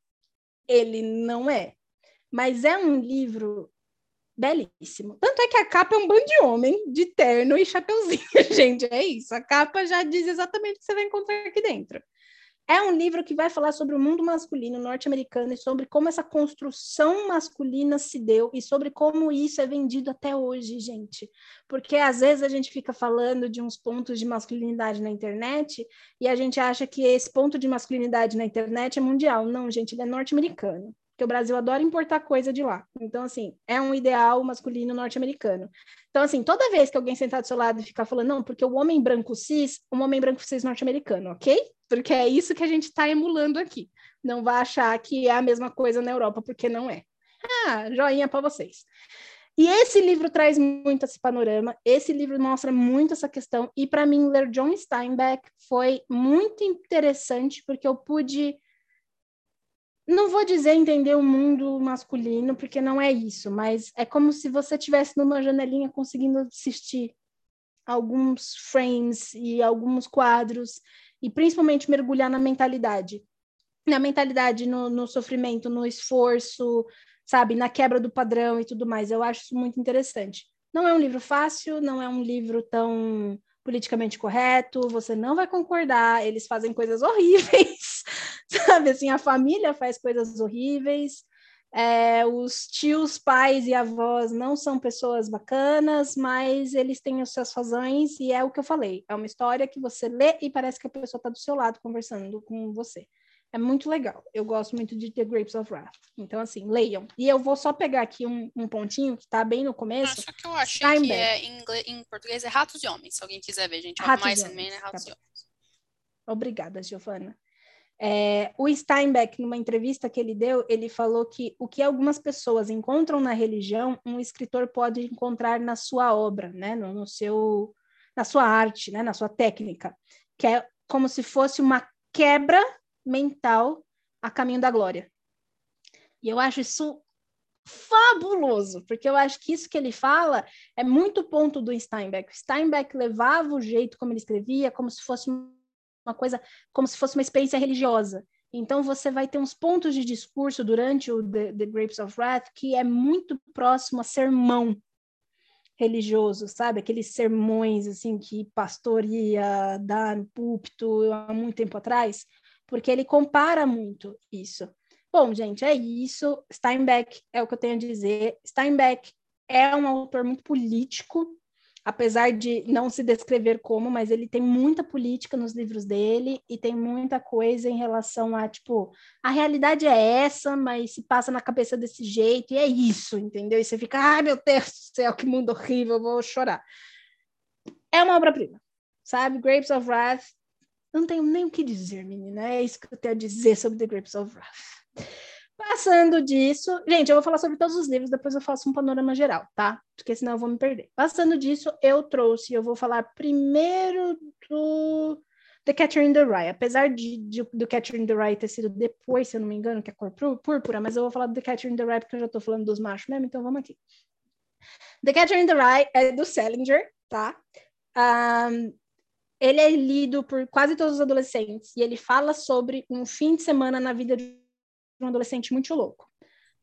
Ele não é. Mas é um livro belíssimo. Tanto é que a capa é um bando de homem, de terno e chapeuzinho, gente. É isso. A capa já diz exatamente o que você vai encontrar aqui dentro. É um livro que vai falar sobre o mundo masculino norte-americano e sobre como essa construção masculina se deu e sobre como isso é vendido até hoje, gente. Porque às vezes a gente fica falando de uns pontos de masculinidade na internet e a gente acha que esse ponto de masculinidade na internet é mundial. Não, gente, ele é norte-americano porque o Brasil adora importar coisa de lá. Então, assim, é um ideal masculino norte-americano. Então, assim, toda vez que alguém sentar do seu lado e ficar falando, não, porque o homem branco cis, um homem branco cis norte-americano, ok? Porque é isso que a gente está emulando aqui. Não vai achar que é a mesma coisa na Europa, porque não é. Ah, joinha para vocês. E esse livro traz muito esse panorama, esse livro mostra muito essa questão, e para mim, ler John Steinbeck foi muito interessante, porque eu pude não vou dizer entender o mundo masculino, porque não é isso, mas é como se você tivesse numa janelinha conseguindo assistir alguns frames e alguns quadros, e principalmente mergulhar na mentalidade. Na mentalidade, no, no sofrimento, no esforço, sabe, na quebra do padrão e tudo mais. Eu acho isso muito interessante. Não é um livro fácil, não é um livro tão politicamente correto, você não vai concordar, eles fazem coisas horríveis, sabe? Assim, a família faz coisas horríveis, é, os tios, pais e avós não são pessoas bacanas, mas eles têm as suas razões, e é o que eu falei: é uma história que você lê e parece que a pessoa está do seu lado conversando com você. É muito legal. Eu gosto muito de The Grapes of Wrath. Então, assim, leiam. E eu vou só pegar aqui um, um pontinho que está bem no começo. Acho que eu achei Steinbeck. que é, em, inglês, em, português é Ratos de Homens. Se alguém quiser ver, gente. Ratos mais Homens. É Ratos tá de Homens. Obrigada, Giovana. É, o Steinbeck, numa entrevista que ele deu, ele falou que o que algumas pessoas encontram na religião, um escritor pode encontrar na sua obra, né, no, no seu, na sua arte, né, na sua técnica, que é como se fosse uma quebra mental a caminho da glória. E eu acho isso fabuloso, porque eu acho que isso que ele fala é muito ponto do Steinbeck. Steinbeck levava o jeito como ele escrevia, como se fosse uma coisa como se fosse uma experiência religiosa. Então você vai ter uns pontos de discurso durante o The, The Grapes of Wrath que é muito próximo a sermão religioso, sabe? Aqueles sermões assim que pastor ia dar no púlpito há muito tempo atrás, porque ele compara muito isso. Bom, gente, é isso. Steinbeck é o que eu tenho a dizer. Steinbeck é um autor muito político, apesar de não se descrever como, mas ele tem muita política nos livros dele e tem muita coisa em relação a, tipo, a realidade é essa, mas se passa na cabeça desse jeito, e é isso, entendeu? E você fica, ai meu Deus do céu, que mundo horrível, vou chorar. É uma obra-prima, sabe? Grapes of Wrath, não tenho nem o que dizer, menina, é isso que eu tenho a dizer sobre The Grapes of Wrath. Passando disso, gente, eu vou falar sobre todos os livros, depois eu faço um panorama geral, tá? Porque senão eu vou me perder. Passando disso, eu trouxe, eu vou falar primeiro do The Catcher in the Rye, apesar de, de, do Catcher in the Rye ter sido depois, se eu não me engano, que é a cor púrpura, mas eu vou falar do The Catcher in the Rye porque eu já tô falando dos machos mesmo, então vamos aqui. The Catcher in the Rye é do Salinger, tá? Um, ele é lido por quase todos os adolescentes e ele fala sobre um fim de semana na vida de um adolescente muito louco.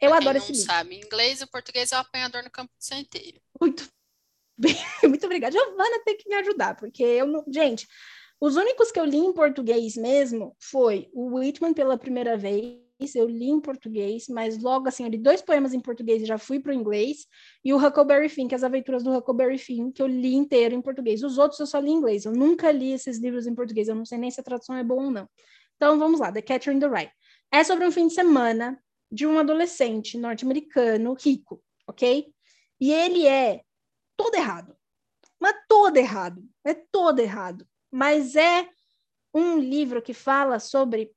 Eu pra adoro esse livro. sabe, inglês e português é o apanhador no campo de centeio. Muito bem, muito obrigada. Giovana tem que me ajudar, porque eu não. Gente, os únicos que eu li em português mesmo foi o Whitman pela primeira vez, eu li em português, mas logo assim, eu li dois poemas em português e já fui para o inglês, e o Huckleberry Finn, que é as aventuras do Huckleberry Finn, que eu li inteiro em português. Os outros eu só li em inglês, eu nunca li esses livros em português, eu não sei nem se a tradução é boa ou não. Então vamos lá, The Catcher in the Rye. É sobre um fim de semana de um adolescente norte-americano rico, ok? E ele é todo errado. Mas todo errado. É todo errado. Mas é um livro que fala sobre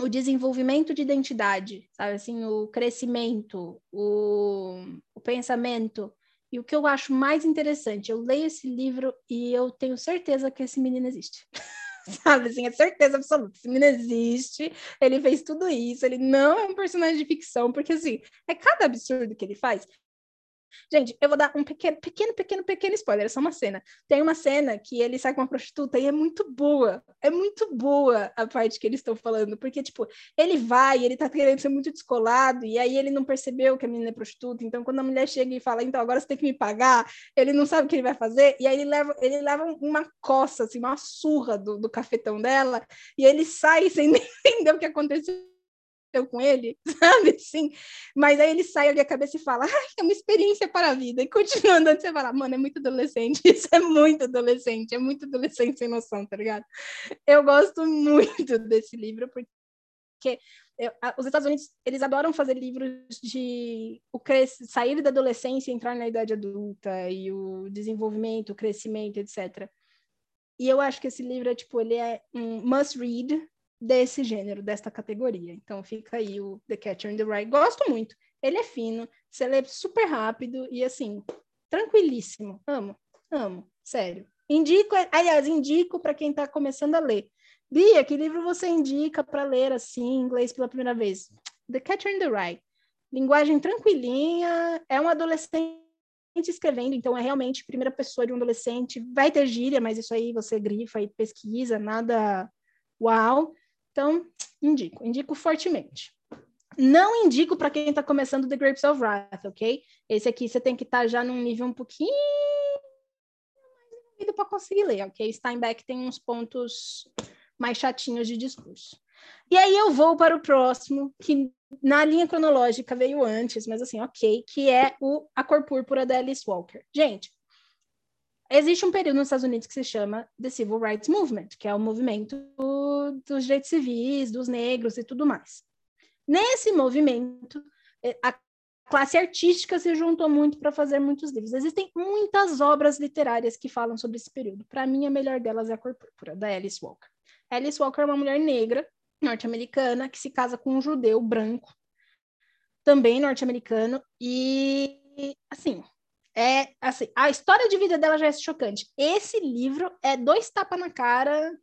o desenvolvimento de identidade, sabe? Assim, o crescimento, o, o pensamento. E o que eu acho mais interessante, eu leio esse livro e eu tenho certeza que esse menino existe. sabe? Assim, é certeza absoluta. Esse menino existe, ele fez tudo isso, ele não é um personagem de ficção, porque assim, é cada absurdo que ele faz. Gente, eu vou dar um pequeno, pequeno, pequeno, pequeno spoiler, é só uma cena. Tem uma cena que ele sai com uma prostituta e é muito boa. É muito boa a parte que eles estão falando, porque, tipo, ele vai, ele tá querendo ser muito descolado, e aí ele não percebeu que a menina é prostituta, então quando a mulher chega e fala, então agora você tem que me pagar, ele não sabe o que ele vai fazer, e aí ele leva, ele leva uma coça, assim, uma surra do, do cafetão dela, e ele sai sem nem entender o que aconteceu aconteceu com ele, sabe? Assim. Mas aí ele sai ali a cabeça e fala, ah, é uma experiência para a vida. E continua andando, você fala, mano, é muito adolescente, isso é muito adolescente, é muito adolescente sem noção, tá ligado? Eu gosto muito desse livro, porque eu, os Estados Unidos, eles adoram fazer livros de o sair da adolescência e entrar na idade adulta, e o desenvolvimento, o crescimento, etc. E eu acho que esse livro é, tipo, ele é um must read, desse gênero, desta categoria. Então fica aí o The Catcher in the Rye. Gosto muito. Ele é fino, você lê super rápido e assim, tranquilíssimo. Amo, amo, sério. Indico, aliás, indico para quem está começando a ler. Bia, que livro você indica para ler assim, em inglês pela primeira vez? The Catcher in the Rye. Linguagem tranquilinha, é um adolescente escrevendo, então é realmente primeira pessoa de um adolescente. Vai ter gíria, mas isso aí você grifa e pesquisa, nada uau. Então, indico, indico fortemente. Não indico para quem está começando The Grapes of Wrath, ok? Esse aqui você tem que estar tá já num nível um pouquinho mais para conseguir ler, ok? Steinbeck tem uns pontos mais chatinhos de discurso. E aí eu vou para o próximo, que na linha cronológica veio antes, mas assim, ok, que é o A Cor Púrpura da Alice Walker. Gente, existe um período nos Estados Unidos que se chama The Civil Rights Movement, que é o movimento dos direitos civis, dos negros e tudo mais. Nesse movimento, eh, a classe artística se juntou muito para fazer muitos livros. Existem muitas obras literárias que falam sobre esse período. Para mim, a melhor delas é A Cor Púrpura, da Alice Walker. Alice Walker é uma mulher negra, norte-americana, que se casa com um judeu branco, também norte-americano, e, assim, é assim, a história de vida dela já é chocante. Esse livro é dois tapas na cara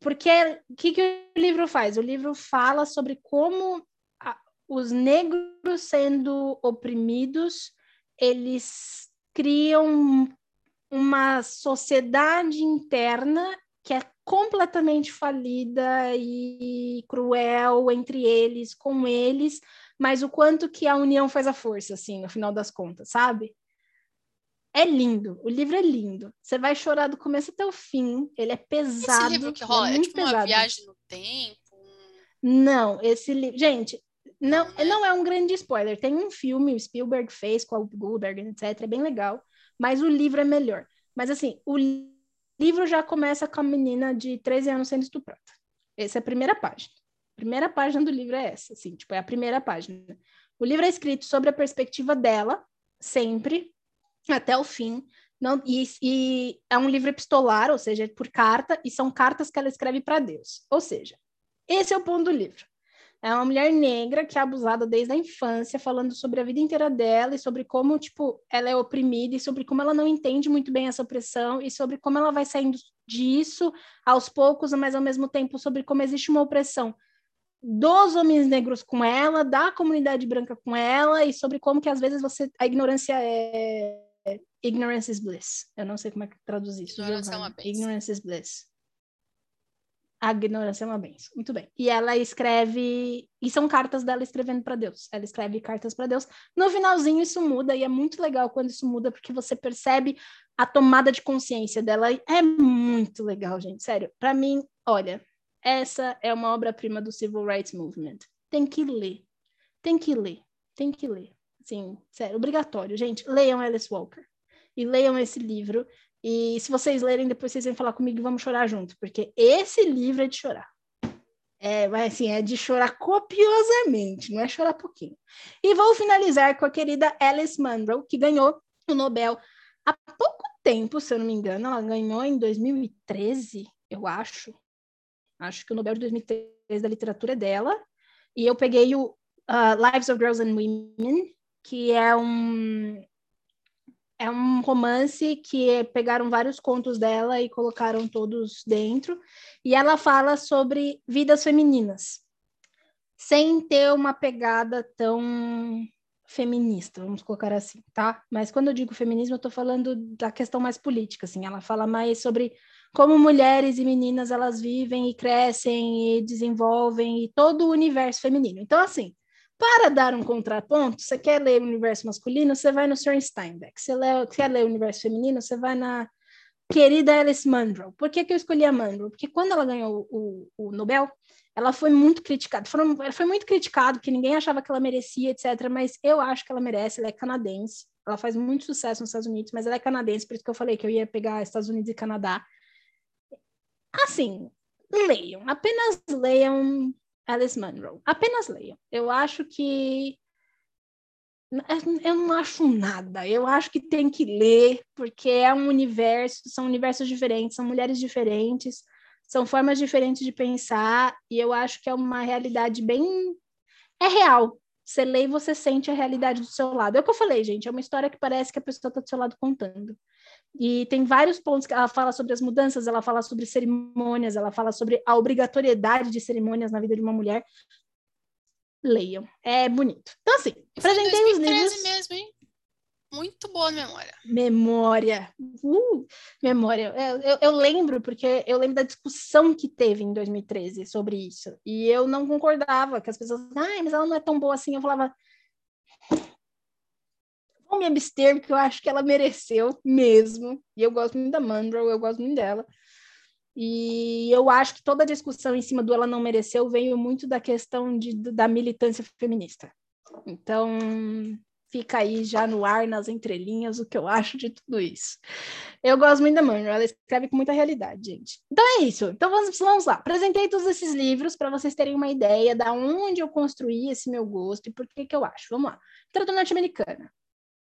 porque o que, que o livro faz? O livro fala sobre como a, os negros sendo oprimidos, eles criam uma sociedade interna que é completamente falida e cruel entre eles, com eles, mas o quanto que a união faz a força, assim, no final das contas, sabe? É lindo, o livro é lindo. Você vai chorar do começo até o fim. Ele é pesado. Esse livro que rola é, é tipo pesado. uma viagem no tempo. Não, esse livro. Gente, não, não, é? não é um grande spoiler. Tem um filme, o Spielberg fez com o Goldberg, etc. É bem legal. Mas o livro é melhor. Mas assim, o livro já começa com a menina de 13 anos sendo estuprada. Essa é a primeira página. A primeira página do livro é essa, assim, tipo, é a primeira página. O livro é escrito sobre a perspectiva dela, sempre, até o fim. Não, e, e, é um livro epistolar, ou seja, é por carta, e são cartas que ela escreve para Deus. Ou seja, esse é o ponto do livro. É uma mulher negra que é abusada desde a infância, falando sobre a vida inteira dela e sobre como, tipo, ela é oprimida e sobre como ela não entende muito bem essa opressão e sobre como ela vai saindo disso aos poucos, mas ao mesmo tempo sobre como existe uma opressão dos homens negros com ela, da comunidade branca com ela e sobre como que às vezes você a ignorância é Ignorance is Bliss. Eu não sei como é que traduz isso. Ignorância é uma benção. Ignorance is Bliss. A ignorância é uma benção. Muito bem. E ela escreve. E são cartas dela escrevendo para Deus. Ela escreve cartas para Deus. No finalzinho, isso muda. E é muito legal quando isso muda, porque você percebe a tomada de consciência dela. É muito legal, gente. Sério. Para mim, olha, essa é uma obra-prima do Civil Rights Movement. Tem que ler. Tem que ler. Tem que ler. Sim, sério, obrigatório. Gente, leiam Alice Walker. E leiam esse livro. E se vocês lerem, depois vocês vêm falar comigo e vamos chorar junto. Porque esse livro é de chorar. É, mas assim, é de chorar copiosamente, não é chorar pouquinho. E vou finalizar com a querida Alice Munro, que ganhou o Nobel há pouco tempo, se eu não me engano. Ela ganhou em 2013, eu acho. Acho que o Nobel de 2013 da literatura é dela. E eu peguei o uh, Lives of Girls and Women, que é um é um romance que pegaram vários contos dela e colocaram todos dentro, e ela fala sobre vidas femininas, sem ter uma pegada tão feminista, vamos colocar assim, tá? Mas quando eu digo feminismo, eu tô falando da questão mais política, assim, ela fala mais sobre como mulheres e meninas elas vivem e crescem e desenvolvem e todo o universo feminino. Então, assim, para dar um contraponto, você quer ler o universo masculino, você vai no Sr. Steinbeck. Você lê, quer ler o universo feminino, você vai na querida Alice Munro. Por que, que eu escolhi a Munro? Porque quando ela ganhou o, o Nobel, ela foi muito criticada. Ela foi muito criticada, que ninguém achava que ela merecia, etc. Mas eu acho que ela merece, ela é canadense. Ela faz muito sucesso nos Estados Unidos, mas ela é canadense, por isso que eu falei que eu ia pegar Estados Unidos e Canadá. Assim, leiam, apenas leiam Alice Munro. Apenas leiam. Eu acho que eu não acho nada. Eu acho que tem que ler, porque é um universo, são universos diferentes, são mulheres diferentes, são formas diferentes de pensar, e eu acho que é uma realidade bem é real. Você lê e você sente a realidade do seu lado. É o que eu falei, gente, é uma história que parece que a pessoa está do seu lado contando. E tem vários pontos que ela fala sobre as mudanças, ela fala sobre cerimônias, ela fala sobre a obrigatoriedade de cerimônias na vida de uma mulher. Leiam, é bonito. Então, assim, apresentei os livros. mesmo, hein? muito boa memória. Memória. Uh, memória. Eu, eu, eu, lembro, porque eu lembro da discussão que teve em 2013 sobre isso. E eu não concordava, que as pessoas, ai, mas ela não é tão boa assim. Eu falava, vou me abster, porque eu acho que ela mereceu mesmo. E eu gosto muito da Mandrel, eu gosto muito dela. E eu acho que toda a discussão em cima do ela não mereceu veio muito da questão de, da militância feminista. Então, fica aí já no ar, nas entrelinhas, o que eu acho de tudo isso. Eu gosto muito da Manuel, ela escreve com muita realidade, gente. Então é isso. Então vamos, vamos lá. Apresentei todos esses livros para vocês terem uma ideia da onde eu construí esse meu gosto e por que que eu acho. Vamos lá. Literatura norte-americana.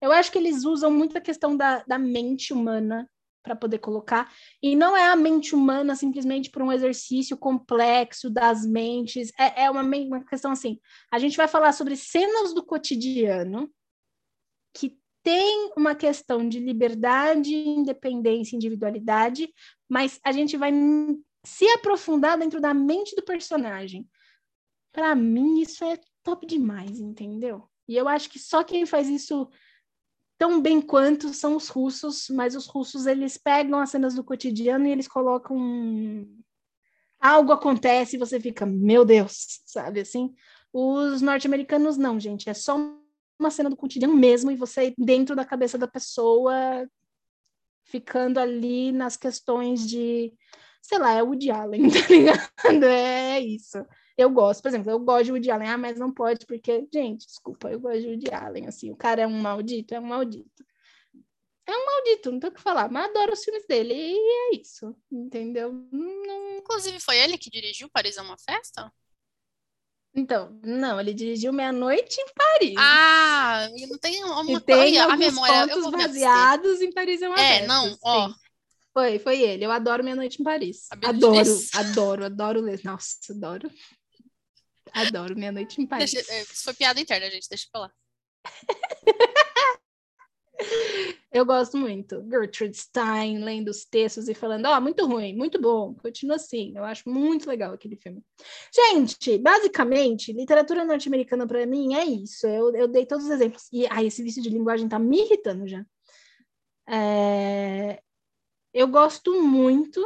Eu acho que eles usam muito a questão da, da mente humana para poder colocar. E não é a mente humana simplesmente por um exercício complexo das mentes. É, é uma, uma questão assim. A gente vai falar sobre cenas do cotidiano que tem uma questão de liberdade, independência, individualidade, mas a gente vai se aprofundar dentro da mente do personagem. Para mim, isso é top demais, entendeu? E eu acho que só quem faz isso tão bem quanto são os russos, mas os russos eles pegam as cenas do cotidiano e eles colocam algo acontece e você fica, meu Deus, sabe assim? Os norte-americanos não, gente, é só uma cena do cotidiano mesmo e você dentro da cabeça da pessoa ficando ali nas questões de, sei lá, é o Woody Allen, tá ligado? É isso eu gosto, por exemplo, eu gosto de Woody Allen, ah, mas não pode, porque, gente, desculpa, eu gosto de Woody Allen, assim, o cara é um maldito, é um maldito. É um maldito, não tem o que falar, mas adoro os filmes dele, e é isso, entendeu? Não... Inclusive, foi ele que dirigiu Paris é uma Festa? Então, não, ele dirigiu Meia-Noite em Paris. Ah, não tem uma tem a memória. Contos baseados em Paris é uma é, festa. É, não, ó. Foi, foi ele. Eu adoro Meia-Noite em Paris. Adoro, adoro, adoro ler. Nossa, adoro. Adoro Meia Noite em Paris. Deixa, é, isso foi piada interna, gente. Deixa eu falar. eu gosto muito. Gertrude Stein lendo os textos e falando, ó, oh, muito ruim, muito bom, continua assim. Eu acho muito legal aquele filme. Gente, basicamente, literatura norte-americana para mim é isso. Eu, eu dei todos os exemplos. E ai, esse vício de linguagem tá me irritando já. É... Eu gosto muito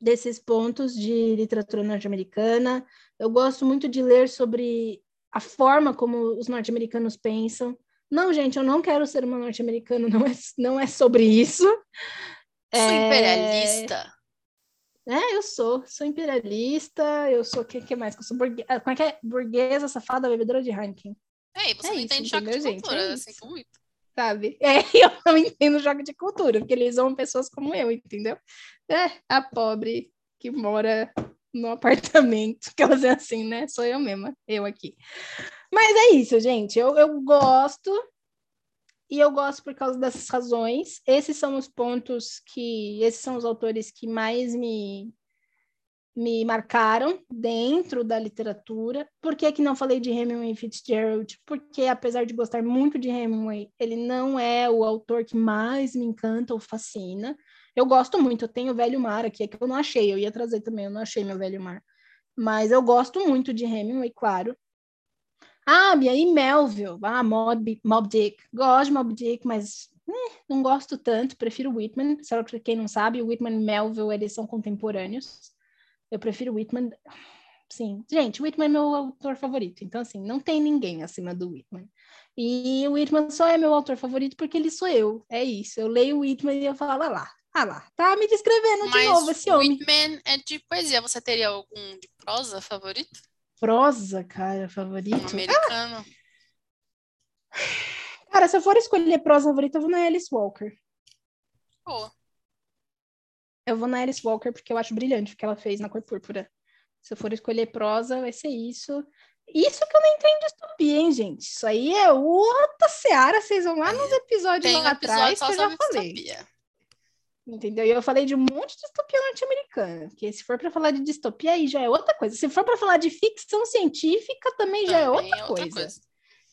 desses pontos de literatura norte-americana. Eu gosto muito de ler sobre a forma como os norte-americanos pensam. Não, gente, eu não quero ser uma norte-americana, não é, não é sobre isso. Sou é... imperialista. É, eu sou. Sou imperialista, eu sou o que, que mais? Eu sou burgue... Ah, como é que é? Burguesa, safada, bebedora de Heineken. É, e você é não isso, entende choque de gente? cultura, é assim, muito. Sabe? É, eu não entendo choque de cultura, porque eles são pessoas como eu, entendeu? É, a pobre que mora no apartamento, que elas é assim, né? Sou eu mesma, eu aqui. Mas é isso, gente. Eu, eu gosto, e eu gosto por causa dessas razões. Esses são os pontos que. Esses são os autores que mais me, me marcaram dentro da literatura. Por que, que não falei de Hemingway Fitzgerald? Porque, apesar de gostar muito de Hemingway, ele não é o autor que mais me encanta ou fascina. Eu gosto muito, eu tenho o Velho Mar aqui, é que eu não achei, eu ia trazer também, eu não achei meu Velho Mar. Mas eu gosto muito de Hemingway, claro. Ah, e aí Melville, ah, Mob, Mob Dick. Gosto de Mob Dick, mas eh, não gosto tanto, prefiro Whitman. Só para quem não sabe, Whitman e Melville, eles são contemporâneos. Eu prefiro Whitman. Sim, gente, Whitman é meu autor favorito, então assim, não tem ninguém acima do Whitman. E o Whitman só é meu autor favorito porque ele sou eu, é isso. Eu leio o Whitman e eu falo, ah lá, ah lá, tá me descrevendo Mas de novo esse homem. Whitman é de poesia. Você teria algum de prosa favorito? Prosa, cara, favorito? Um americano. Ah. Cara, se eu for escolher prosa favorita, eu vou na Alice Walker. Oh. Eu vou na Alice Walker porque eu acho brilhante o que ela fez na Cor Púrpura. Se eu for escolher prosa, vai ser isso. Isso que eu não entendo distopia, hein, gente? Isso aí é outra seara. Vocês vão lá nos episódios Tem lá um atrás que eu já falei. Distopia. Entendeu? E eu falei de um monte de distopia norte-americana, porque se for para falar de distopia, aí já é outra coisa. Se for para falar de ficção científica, também, também já é outra, é outra coisa. coisa.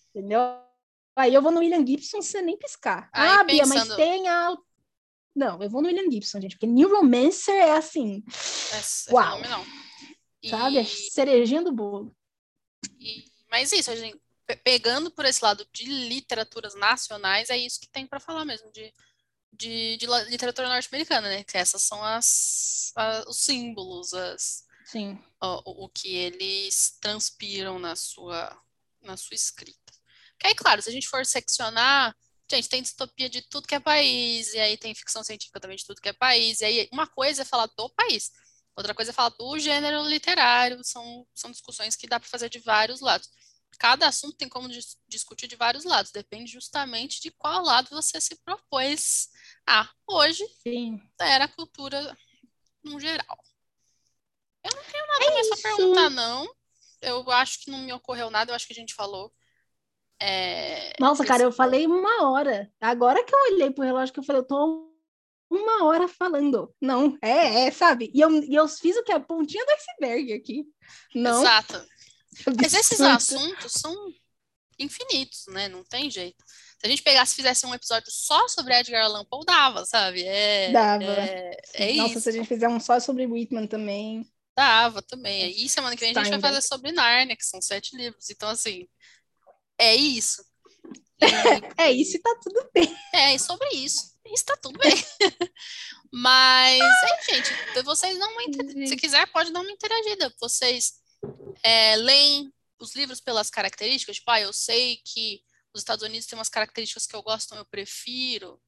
Entendeu? Aí eu vou no William Gibson sem nem piscar. Aí, ah, Bia, mas tem a. Não, eu vou no William Gibson, gente, porque New Romancer é assim. É, é uau! Fenomenal. Sabe? É cerejinha do bolo. E... Mas isso, a gente pegando por esse lado de literaturas nacionais, é isso que tem para falar mesmo, de, de, de literatura norte-americana, né? Que essas são as, as os símbolos, as, Sim. O, o que eles transpiram na sua, na sua escrita. Que aí, claro, se a gente for seccionar, gente, tem distopia de tudo que é país, e aí tem ficção científica também de tudo que é país, e aí uma coisa é falar do país, outra coisa é falar do gênero literário, são, são discussões que dá para fazer de vários lados cada assunto tem como dis discutir de vários lados, depende justamente de qual lado você se propôs a. Hoje Sim. era a cultura no geral. Eu não tenho nada é mais para perguntar, não. Eu acho que não me ocorreu nada, eu acho que a gente falou. É, Nossa, cara, eu falei uma hora. Agora que eu olhei pro relógio, que eu falei, eu tô uma hora falando. Não, é, é, sabe? E eu, e eu fiz o que? A pontinha do iceberg aqui. Não. Exato. Mas esses assuntos são infinitos, né? Não tem jeito. Se a gente pegasse e fizesse um episódio só sobre Edgar Allan Poe, dava, sabe? É, dava. É, é Nossa, isso. se a gente fizer um só sobre Whitman também. Dava também. E semana que vem a gente vai fazer sobre Narnia, que são sete livros. Então, assim, é isso. E, é isso e tá tudo bem. É, e sobre isso. Isso tá tudo bem. Mas, é, gente, vocês não Se quiser, pode dar uma interagida. Vocês é, leem os livros pelas características, tipo, ah, eu sei que os Estados Unidos têm umas características que eu gosto, então eu prefiro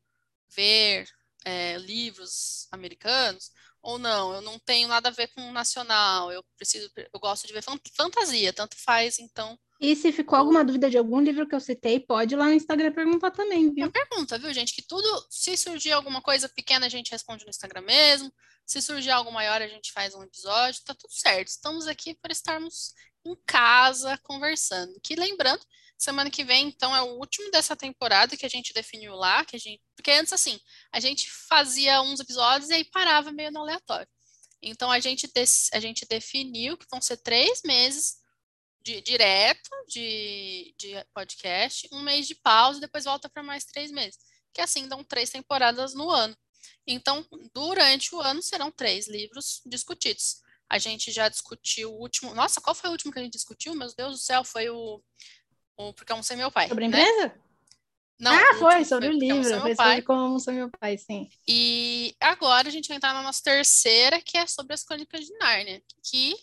ver é, livros americanos, ou não, eu não tenho nada a ver com o nacional, eu preciso, eu gosto de ver fantasia, tanto faz, então. E se ficou alguma dúvida de algum livro que eu citei, pode ir lá no Instagram perguntar também, viu? Pergunta, viu, gente? Que tudo, se surgir alguma coisa pequena, a gente responde no Instagram mesmo. Se surgir algo maior, a gente faz um episódio, tá tudo certo. Estamos aqui para estarmos em casa conversando. Que lembrando, semana que vem, então, é o último dessa temporada que a gente definiu lá, que a gente. Porque antes, assim, a gente fazia uns episódios e aí parava meio no aleatório. Então a gente, a gente definiu que vão ser três meses de direto de, de podcast, um mês de pausa e depois volta para mais três meses. Que assim dão três temporadas no ano. Então, durante o ano serão três livros discutidos. A gente já discutiu o último. Nossa, qual foi o último que a gente discutiu? Meu Deus do céu, foi o. o Porque não sei meu pai. Sobre a né? empresa? Não, ah, foi, sobre o livro. Foi sobre como ser meu pai, sim. E agora a gente vai entrar na nossa terceira, que é sobre as crônicas de Nárnia. Que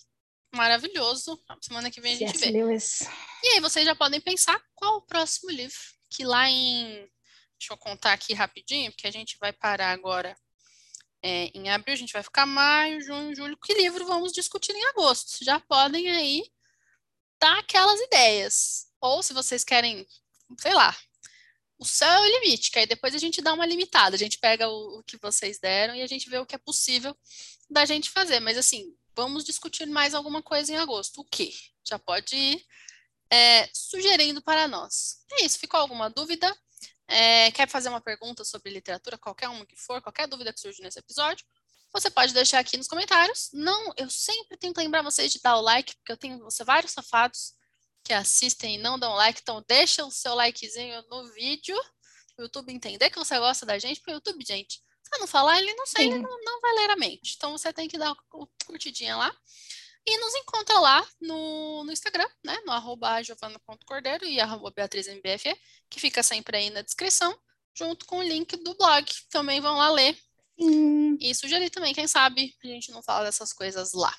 maravilhoso. Semana que vem a gente vê. Lewis. E aí vocês já podem pensar qual o próximo livro. Que lá em Deixa eu contar aqui rapidinho, porque a gente vai parar agora é, em abril, a gente vai ficar maio, junho, julho. Que livro vamos discutir em agosto? Já podem aí dar aquelas ideias. Ou se vocês querem, sei lá, o céu é o limite, que aí depois a gente dá uma limitada, a gente pega o, o, que vocês deram e a gente vê o que é possível da gente fazer. Mas assim, vamos discutir mais alguma coisa em agosto. O que? Já pode ir é, sugerindo para nós. É isso, ficou alguma dúvida? é, quer fazer uma pergunta sobre literatura, qualquer uma que for, qualquer dúvida que surge nesse episódio, você pode deixar aqui nos comentários. Não, eu sempre tenho que lembrar vocês de dar o like, porque eu tenho você, vários safados que assistem e não dão like, então deixa o seu likezinho no vídeo, o YouTube entender que você gosta da gente, porque o YouTube, gente, se não falar, ele não sei, ele não, não vai ler a mente. Então você tem que dar o curtidinha lá. E nos encontra lá no, no Instagram, né? No arroba giovana.cordeiro e arroba beatrizmbfe, que fica sempre aí na descrição, junto com o link do blog. Também vão lá ler. Sim. E sugerir também, quem sabe, a gente não fala dessas coisas lá.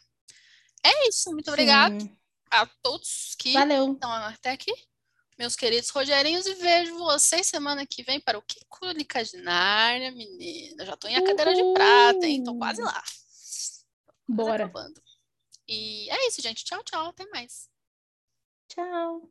É isso, muito obrigado a todos que Valeu. estão até aqui. Meus queridos Rogerinhos, e vejo vocês semana que vem para o Que Crônicas de Nárnia, menina. Já tô em a cadeira de prata, hein? Tô quase lá. Bora. Acabando. E é isso, gente. Tchau, tchau. Até mais. Tchau.